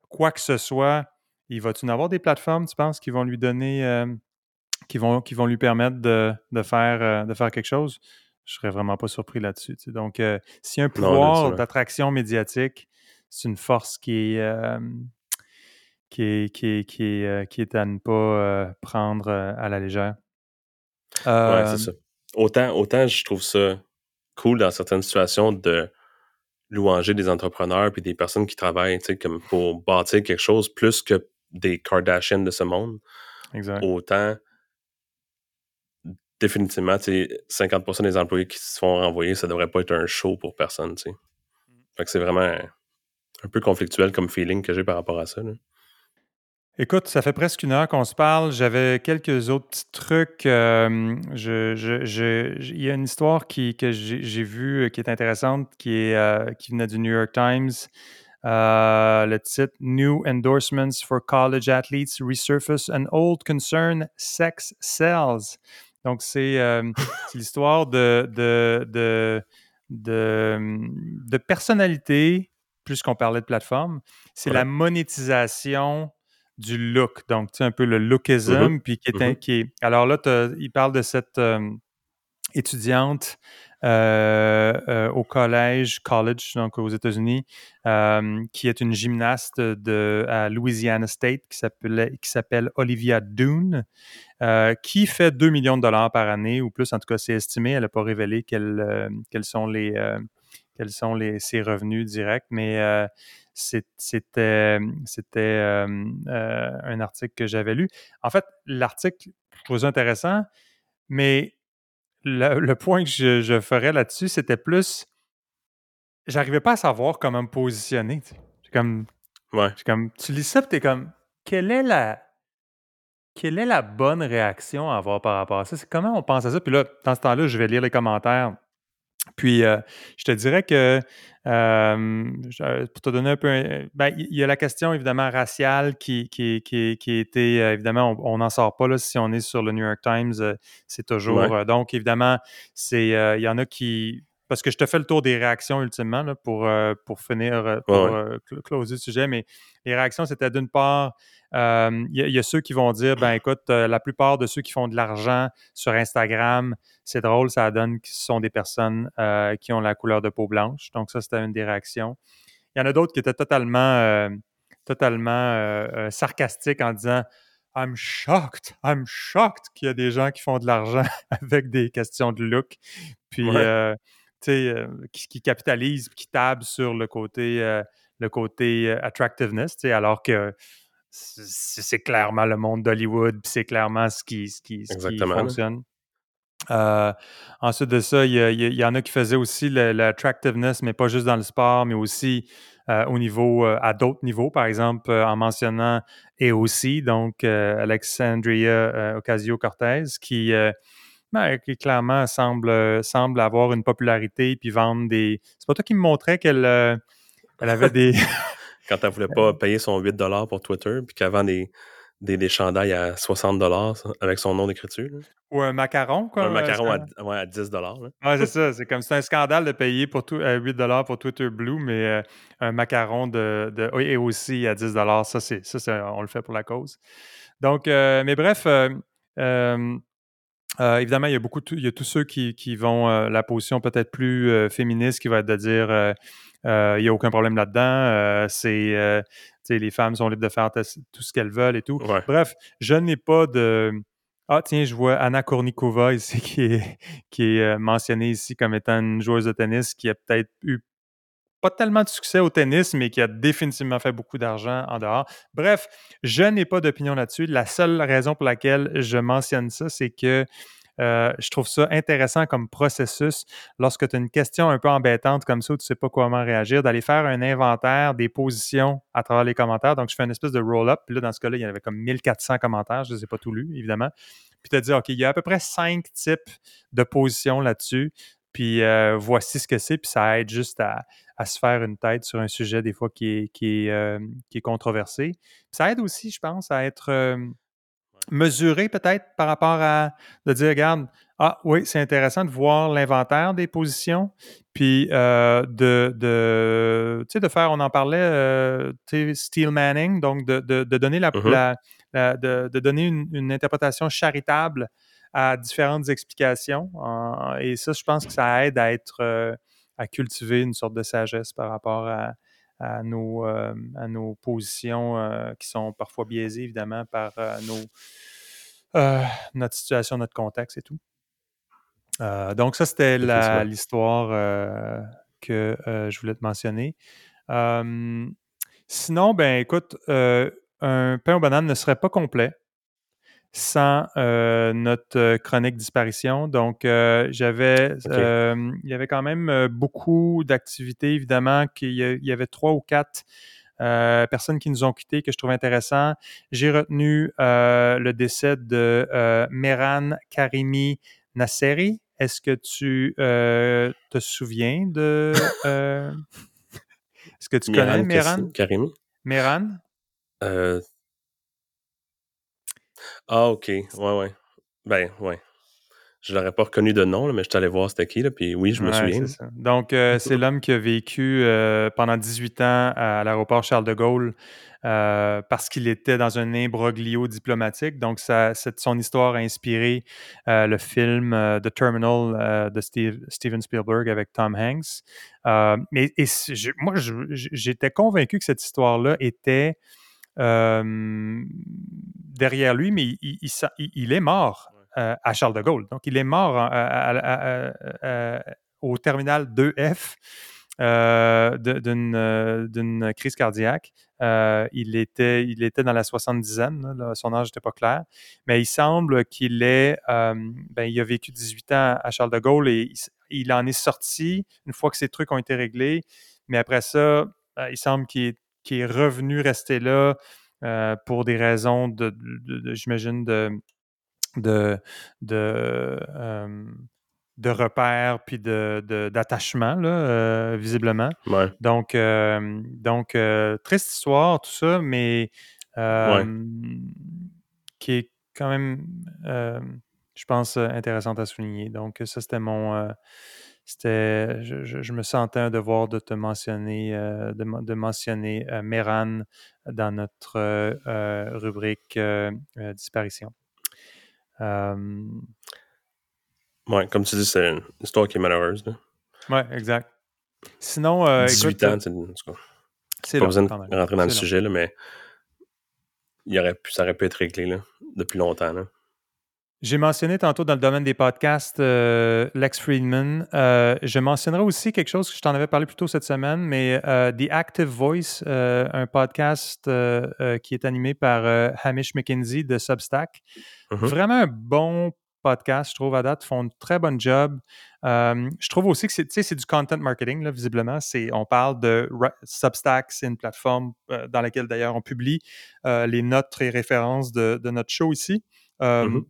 quoi que ce soit, il va-tu en avoir des plateformes, tu penses, qui vont lui donner, euh, qui, vont, qui vont lui permettre de, de faire, euh, de faire quelque chose? Je serais vraiment pas surpris là-dessus. tu sais. Donc, euh, s'il y a un pouvoir d'attraction médiatique, c'est une force qui est, qui est, qui est, qui est, qui est à ne pas prendre à la légère. Ouais, c'est ça. Autant, autant je trouve ça cool dans certaines situations de louanger des entrepreneurs puis des personnes qui travaillent, comme pour bâtir quelque chose plus que des Kardashians de ce monde. exact. Autant, définitivement, tu sais, 50% des employés qui se font renvoyer, ça devrait pas être un show pour personne. Fait que c'est vraiment un, un peu conflictuel comme feeling que j'ai par rapport à ça. là. Écoute, ça fait presque une heure qu'on se parle. J'avais quelques autres petits trucs. euh, je, je- je- j- il y a une histoire qui, que j'ai vue euh, qui est intéressante, qui, est, euh, qui venait du New York Times. Euh, le titre New Endorsements for College Athletes Resurface an Old Concern Sex Sells. Donc, c'est l'histoire de, de, de, de, de personnalité, plus qu'on parlait de plateforme. C'est Ouais. la monétisation du look. Donc, tu sais, un peu le lookism, puis qui est, un- Mhm. qui est... Alors là, il parle de cette euh, étudiante euh, euh, au collège, college, donc aux États-Unis, qui est une gymnaste de, à Louisiana State qui s'appelait- qui s'appelle Olivia Doone, euh, qui fait 2 millions de dollars par année, ou plus, en tout cas, c'est estimé. Elle n'a pas révélé quels, quels sont les... quels sont les, ses revenus directs, mais euh, c'était un article que j'avais lu. En fait, l'article, je trouve ça intéressant, mais le, point que je, ferais là-dessus, c'était plus. J'arrivais pas à savoir comment me positionner. Comme, ouais. comme, tu lis ça, et es comme, quelle est la. Quelle est la bonne réaction à avoir par rapport à ça? C'est comment on pense à ça? Puis là, dans ce temps-là, je vais lire les commentaires puis, euh, je te dirais que, euh, pour te donner un peu, ben, il y a la question évidemment raciale qui, qui, qui, qui était, euh, évidemment, on n'en sort pas là, si on est sur le New York Times, c'est toujours, donc évidemment, c'est, il y en a qui, parce que je te fais le tour des réactions ultimement là, pour, pour finir, pour closer le sujet, mais les réactions, c'était d'une part, il y, a ceux qui vont dire, ben écoute, la plupart de ceux qui font de l'argent sur Instagram, c'est drôle, ça donne que ce sont des personnes qui ont la couleur de peau blanche. Donc ça, c'était une des réactions. Il y en a d'autres qui étaient totalement, totalement sarcastiques en disant, I'm shocked, I'm shocked qu'il y a des gens qui font de l'argent avec des questions de look. Puis, tu sais, qui, qui, capitalisent, qui tablent sur le côté, le côté attractiveness, tu sais, alors que c'est clairement le monde d'Hollywood, c'est clairement ce qui, ce qui, fonctionne. Euh, ensuite de ça, il y, en a qui faisaient aussi l'attractiveness, mais pas juste dans le sport, mais aussi euh, au niveau, euh, à d'autres niveaux, par exemple en mentionnant et aussi, donc Alexandria Ocasio-Cortez, qui, ben, qui clairement semble, semble avoir une popularité puis vendre des. C'est pas toi qui me montrais qu'elle elle avait des. quand elle voulait pas payer son 8 pour Twitter, puis qu'elle vend des, des, chandails à 60 avec son nom d'écriture. Ou un macaron, quoi. Un macaron à, ouais, à 10 Oui, c'est ça. C'est comme c'est un scandale de payer pour tout, 8 pour Twitter Blue, mais euh, un macaron de, de, et aussi à 10 ça, c'est, ça on le fait pour la cause. Donc, euh, mais bref, euh, évidemment, il y a beaucoup, il y a tous ceux qui, qui vont la position peut-être plus féministe, qui va être de dire il n'y a aucun problème là-dedans. c'est les femmes sont libres de faire tout ce qu'elles veulent et tout. Bref, je n'ai pas de. Ah, tiens, je vois Anna Kournikova ici qui est, qui est mentionnée ici comme étant une joueuse de tennis qui a peut-être eu pas tellement de succès au tennis, mais qui a définitivement fait beaucoup d'argent en dehors. Bref, je n'ai pas d'opinion là-dessus. La seule raison pour laquelle je mentionne ça, c'est que euh, je trouve ça intéressant comme processus lorsque tu as une question un peu embêtante comme ça où tu ne sais pas comment réagir, d'aller faire un inventaire des positions à travers les commentaires. Donc, je fais une espèce de roll-up. Puis là, dans ce cas-là, il y avait comme 1400 commentaires. Je ne les ai pas tous lus, évidemment. Puis tu as dit, OK, il y a à peu près cinq types de positions là-dessus. Puis euh, voici ce que c'est. Puis ça aide juste à, se faire une tête sur un sujet, des fois, qui est, qui est, euh, qui est controversé. Ça aide aussi, je pense, à être mesurer peut-être par rapport à de dire, regarde, ah oui, c'est intéressant de voir l'inventaire des positions, puis euh, de, de, de faire, on en parlait, euh, steel manning, donc de, de, donner, la, mm-hmm. de, donner une, interprétation charitable à différentes explications. et ça, je pense que ça aide à être, euh, à cultiver une sorte de sagesse par rapport à, à nos, euh, à nos positions euh, qui sont parfois biaisées, évidemment, par euh, nos, notre situation, notre contexte et tout. donc, ça, c'était l'histoire que je voulais te mentionner. sinon, ben écoute, un pain aux bananes ne serait pas complet sans euh, notre euh, chronique disparition. Donc, euh, j'avais, il y avait quand même beaucoup d'activités, évidemment, qu'il y avait trois ou quatre personnes qui nous ont quittés que je trouve intéressant. J'ai retenu le décès de Meran Karimi Nasseri. Est-ce que tu te souviens de... Est-ce que tu connais Meran? Karimi? Meran? Ah, OK. Ouais, ouais. Ben, ouais. Je l'aurais pas reconnu de nom, mais je suis allé voir c'était qui, là, puis oui, je me souviens. Donc, euh, c'est l'homme qui a vécu euh, pendant 18 ans à l'aéroport Charles de Gaulle euh, parce qu'il était dans un imbroglio diplomatique. Donc, ça, son histoire a inspiré le film The Terminal de Steven Spielberg avec Tom Hanks. mais et moi, j'étais convaincu que cette histoire-là était derrière lui, mais il, est mort à Charles de Gaulle. Donc, il est mort au terminal 2F. euh, d'une crise cardiaque. il, était, il était dans la soixante-dizaine, son âge n'était pas clair, mais il semble qu'il ait, ben, il a vécu 18 ans à Charles de Gaulle et il, en est sorti une fois que ces trucs ont été réglés, mais après ça, il semble qu'il est, revenu rester là pour des raisons de j'imagine, de, de, de, euh, de repères puis d'attachement, de, euh, visiblement. Donc, euh, donc triste histoire, tout ça, mais qui est quand même, je pense, intéressante à souligner. Donc, ça, c'était mon. c'était, je, me sentais un devoir de te mentionner, de, de, mentionner Meran dans notre rubrique disparition. Euh, ouais, comme tu dis, c'est une histoire qui est malheureuse. Oui, exact. Sinon, euh, 18 ans, c'est pas besoin de rentrer dans le sujet, là, mais il aurait pu, ça aurait pu être réglé là, depuis longtemps. Là. J'ai mentionné tantôt dans le domaine des podcasts euh, Lex Friedman. Euh, je mentionnerai aussi quelque chose que je t'en avais parlé plus tôt cette semaine, mais euh, The Active Voice, un podcast qui est animé par Hamish McKenzie de Substack. Mm-hmm. Vraiment un bon podcast, je trouve, à date. Ils font un très bon job. je trouve aussi que c'est du content marketing, là, visiblement. On parle de Substack, c'est une plateforme dans laquelle d'ailleurs on publie les notes et références de, notre show ici. Mm-hmm.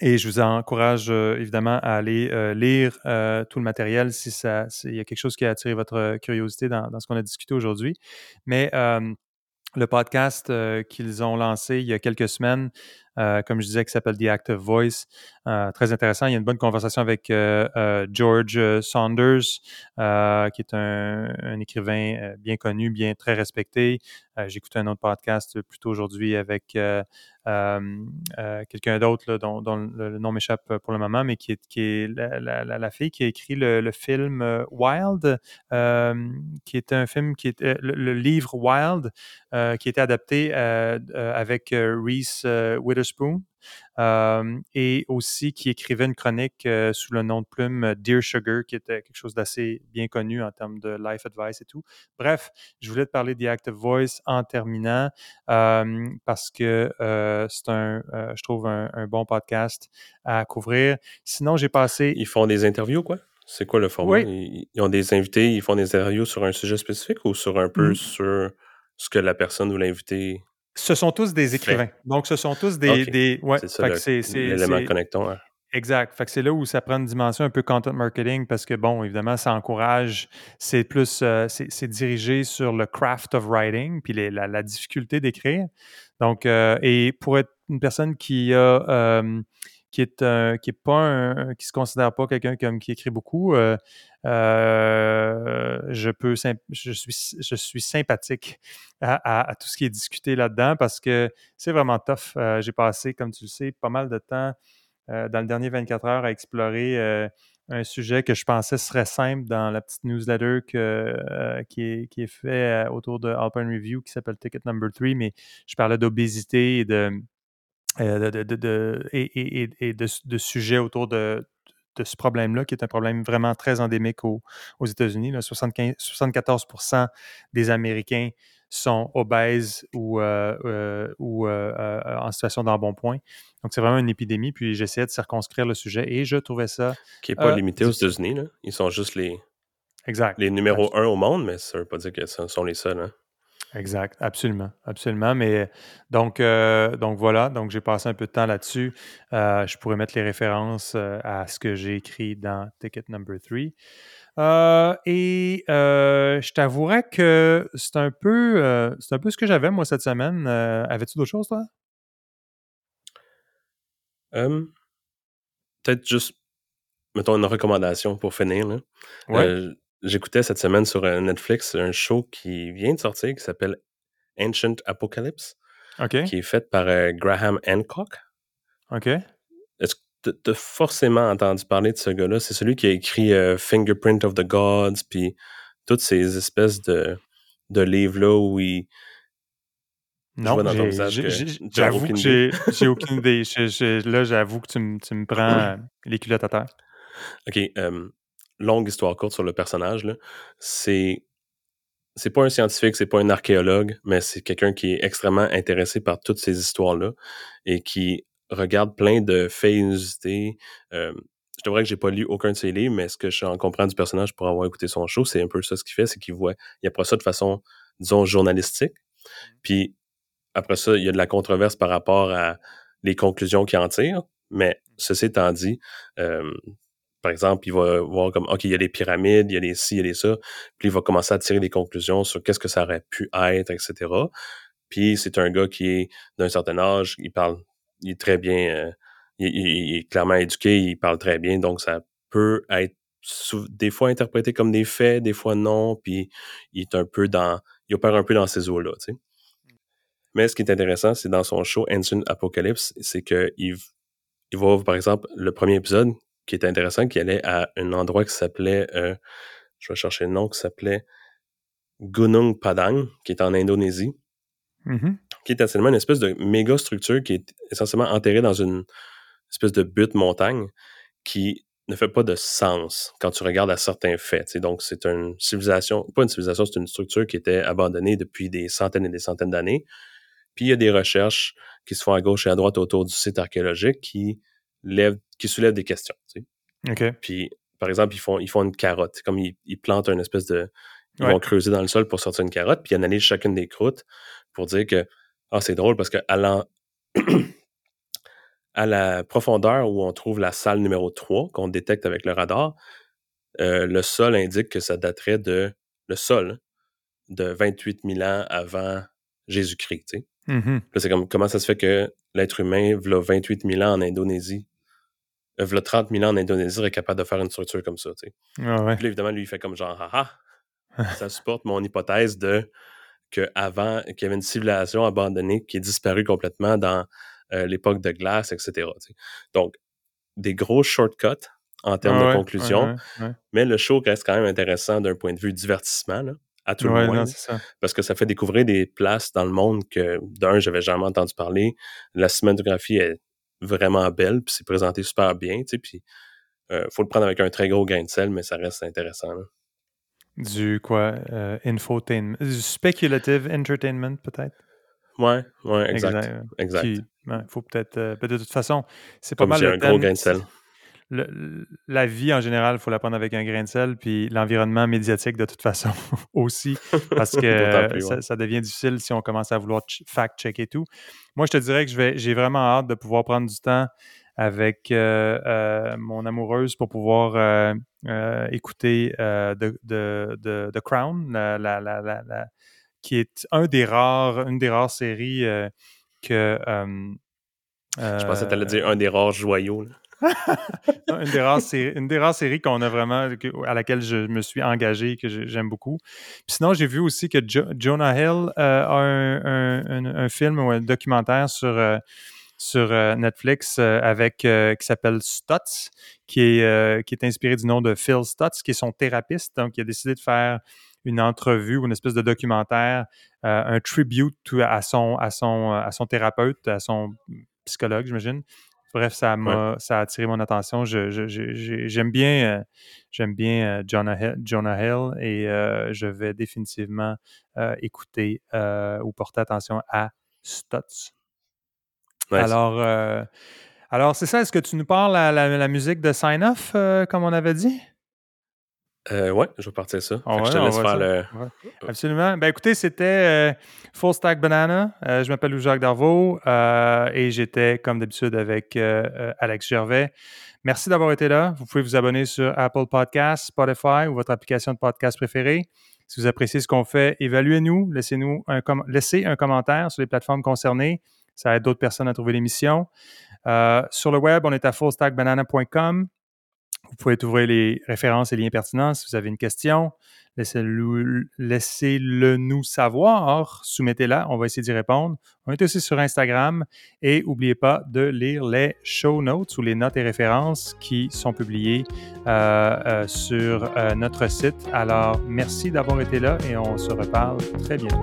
Et je vous encourage euh, évidemment à aller euh, lire euh, tout le matériel si ça, s'il y a quelque chose qui a attiré votre curiosité dans, dans ce qu'on a discuté aujourd'hui. Mais le podcast qu'ils ont lancé il y a quelques semaines euh, comme je disais, qui s'appelle The Active Voice. Euh, très intéressant. Il y a une bonne conversation avec euh, George Saunders, qui est un, écrivain bien connu, bien très respecté. J'ai un autre podcast plus tôt aujourd'hui avec quelqu'un d'autre dont, le, nom m'échappe pour le moment, mais qui est, est la, fille qui a écrit le, film Wild, qui est un film qui est le, livre Wild, qui a été adapté avec Reese Witherspoon Spoon, euh, et aussi qui écrivait une chronique euh, sous le nom de plume euh, Dear Sugar, qui était quelque chose d'assez bien connu en termes de life advice et tout. Bref, je voulais te parler de Active Voice en terminant parce que c'est un, je trouve, un, bon podcast à couvrir. Sinon, j'ai passé. Ils font des interviews, quoi? C'est quoi le format? Ils, ont des invités, ils font des interviews sur un sujet spécifique ou sur un peu sur ce que la personne ou l'invité ce sont tous des écrivains. Donc, ce sont tous des. des ouais, c'est ça l'élément connectant. Exact. Fait que c'est là où ça prend une dimension un peu content marketing parce que, bon, évidemment, ça encourage, c'est plus, euh, c'est dirigé sur le craft of writing puis la, difficulté d'écrire. Donc, euh, et pour être une personne qui a, euh, qui est qui est pas un, qui se considère pas quelqu'un comme qui écrit beaucoup, euh, euh, je peux je suis je suis sympathique à, tout ce qui est discuté là-dedans parce que c'est vraiment tough. Euh, j'ai passé, comme tu le sais, pas mal de temps dans le dernier 24 heures à explorer un sujet que je pensais serait simple dans la petite newsletter que, qui, est, qui est autour de Alpine Review qui s'appelle Ticket Number 3, mais je parlais d'obésité et de euh, de, et, de, sujets autour de, ce problème-là, qui est un problème vraiment très endémique aux, États-Unis. 74% des Américains sont obèses ou, euh, euh, ou en situation d'embonpoint. Donc, c'est vraiment une épidémie. Puis, j'essayais de circonscrire le sujet et je trouvais ça. Qui n'est pas limité aux États-Unis. Ils sont juste les, exact. les numéros un au monde, mais ça ne veut pas dire que ce sont les seuls. Hein. Exact, absolument, absolument. Mais donc, euh, donc voilà, donc j'ai passé un peu de temps là-dessus. Euh, je pourrais mettre les références euh, à ce que j'ai écrit dans Ticket Number 3. et je t'avouerais que c'est un peu c'est un peu ce que j'avais moi cette semaine. Avais-tu d'autres choses, toi? Peut-être juste, mettons, une recommandation pour finir. Là. J'écoutais cette semaine sur Netflix un show qui vient de sortir qui s'appelle Ancient Apocalypse, qui est fait par euh, Graham Hancock. OK. Est-ce que tu as forcément entendu parler de ce gars-là? C'est celui qui a écrit euh, Fingerprint of the Gods, puis toutes ces espèces de, de livres-là où il. Non, j'avoue que j'ai aucune idée. là, j'avoue que tu, me prends les culottes à terre. OK. Longue histoire courte sur le personnage, c'est c'est pas un scientifique, c'est pas un archéologue, mais c'est quelqu'un qui est extrêmement intéressé par toutes ces histoires-là et qui regarde plein de faits inusités. Euh, je devrais que j'ai pas lu aucun de ses livres, mais ce que je en comprends du personnage pour avoir écouté son show, c'est un peu ça ce qu'il fait, c'est qu'il voit, il apprend ça de façon, disons, journalistique. Puis après ça, il y a de la controverse par rapport à les conclusions qu'il en tire. Mais ceci étant dit, euh, par exemple, il va voir comme, OK, il y a les pyramides, il y a les ci, il y a les ça. Puis il va commencer à tirer des conclusions sur qu'est-ce que ça aurait pu être, etc. Puis c'est un gars qui est d'un certain âge, il parle, il est très bien, euh, il, est clairement éduqué, il parle très bien, donc ça peut être des fois interprété comme des faits, des fois non, puis il est un peu dans, il opère un peu dans ces eaux-là, tu sais. Mais ce qui est intéressant, c'est dans son show Ancient Apocalypse, c'est qu'il il va, par exemple, le premier épisode, qui est intéressant, qui allait à un endroit qui s'appelait, euh, je vais chercher le nom, qui s'appelait Gunung Padang, qui est en Indonésie, mm-hmm. qui est essentiellement une espèce de méga structure qui est essentiellement enterrée dans une espèce de butte montagne qui ne fait pas de sens quand tu regardes à certains faits. Donc, c'est une civilisation, pas une civilisation, c'est une structure qui était abandonnée depuis des centaines et des centaines d'années. Puis il y a des recherches qui se font à gauche et à droite autour du site archéologique qui lève, qui soulève des questions. Tu sais. Puis, par exemple, ils font, ils font une carotte. Comme ils, plantent une espèce de. Ils vont creuser dans le sol pour sortir une carotte, puis ils analysent chacune des croûtes pour dire que ah, c'est drôle parce que à, à la profondeur où on trouve la salle numéro 3 qu'on détecte avec le radar, euh, le sol indique que ça daterait de le sol de 28 000 ans avant Jésus-Christ. Tu sais. Mm-hmm. C'est comme comment ça se fait que l'être humain, v'là 28 000 ans en Indonésie, v'là 30 000 ans en Indonésie, serait capable de faire une structure comme ça. Tu sais. Ah Puis là, évidemment, lui, il fait comme genre, haha, ça supporte mon hypothèse de qu'avant, qu'il y avait une civilisation abandonnée qui est disparue complètement dans euh, l'époque de glace, etc. Tu sais. Donc, des gros shortcuts en termes de conclusion, mais le show reste quand même intéressant d'un point de vue divertissement. Là à tout le monde. Parce que ça fait découvrir des places dans le monde que, d'un, j'avais jamais entendu parler. La cinématographie est vraiment belle, puis c'est présenté super bien, tu sais, puis euh, faut le prendre avec un très gros grain de sel, mais ça reste intéressant. Du quoi? Euh, infotainment. Du speculative entertainment, peut-être? Ouais, ouais, exact. Exact. Il faut peut-être. Euh, de toute façon, c'est pas mal. J'ai un gros grain de sel la vie en général, il faut la prendre avec un grain de sel, puis l'environnement médiatique de toute façon aussi, parce que ça, devient difficile si on commence à vouloir fact-checker tout. Moi, je te dirais que j'ai vraiment hâte de pouvoir prendre du temps avec euh, euh, mon amoureuse pour pouvoir euh, écouter The Crown, qui est un des rares, une des rares séries que. je pensais que tu allais dire un des rares joyaux. Une, des rares séries, une des rares séries qu'on a vraiment, à laquelle je me suis engagé, que j'aime beaucoup. Puis sinon, j'ai vu aussi que Jonah Hill euh, a un, film ou un documentaire sur, euh, sur euh, Netflix avec, qui s'appelle Stutz, qui est, qui est inspiré du nom de Phil Stutz, qui est son thérapeute. Donc, il a décidé de faire une entrevue ou une espèce de documentaire, un tribute à son, à, son, à son thérapeute, à son psychologue, j'imagine. Bref, ça m'a ça a attiré mon attention. j'aime bien, euh, j'aime bien euh, Jonah, Hill, Jonah Hill et euh, je vais définitivement écouter ou porter attention à Stutz. Alors, alors c'est ça. Est-ce que tu nous parles la, la musique de Sign Off, comme on avait dit? Euh, ouais, je vais partir ça. je te laisse faire le. Absolument. Ben écoutez, c'était euh, Full Stack Banana. Euh, je m'appelle Jacques Darvaux euh, et j'étais, comme d'habitude, avec Alex Gervais. Merci d'avoir été là. Vous pouvez vous abonner sur Apple Podcasts, Spotify ou votre application de podcast préférée. Si vous appréciez ce qu'on fait, évaluez-nous. Laissez-nous un, laissez un commentaire sur les plateformes concernées. Ça aide d'autres personnes à trouver l'émission. sur le web, on est à fullstackbanana.com. Vous pouvez trouver les références et liens pertinents. Si vous avez une question, laissez-le nous savoir. Soumettez-la. On va essayer d'y répondre. On est aussi sur Instagram. Et n'oubliez pas de lire les show notes ou les notes et références qui sont publiées euh, euh, sur euh, notre site. Alors, merci d'avoir été là et on se reparle très bientôt.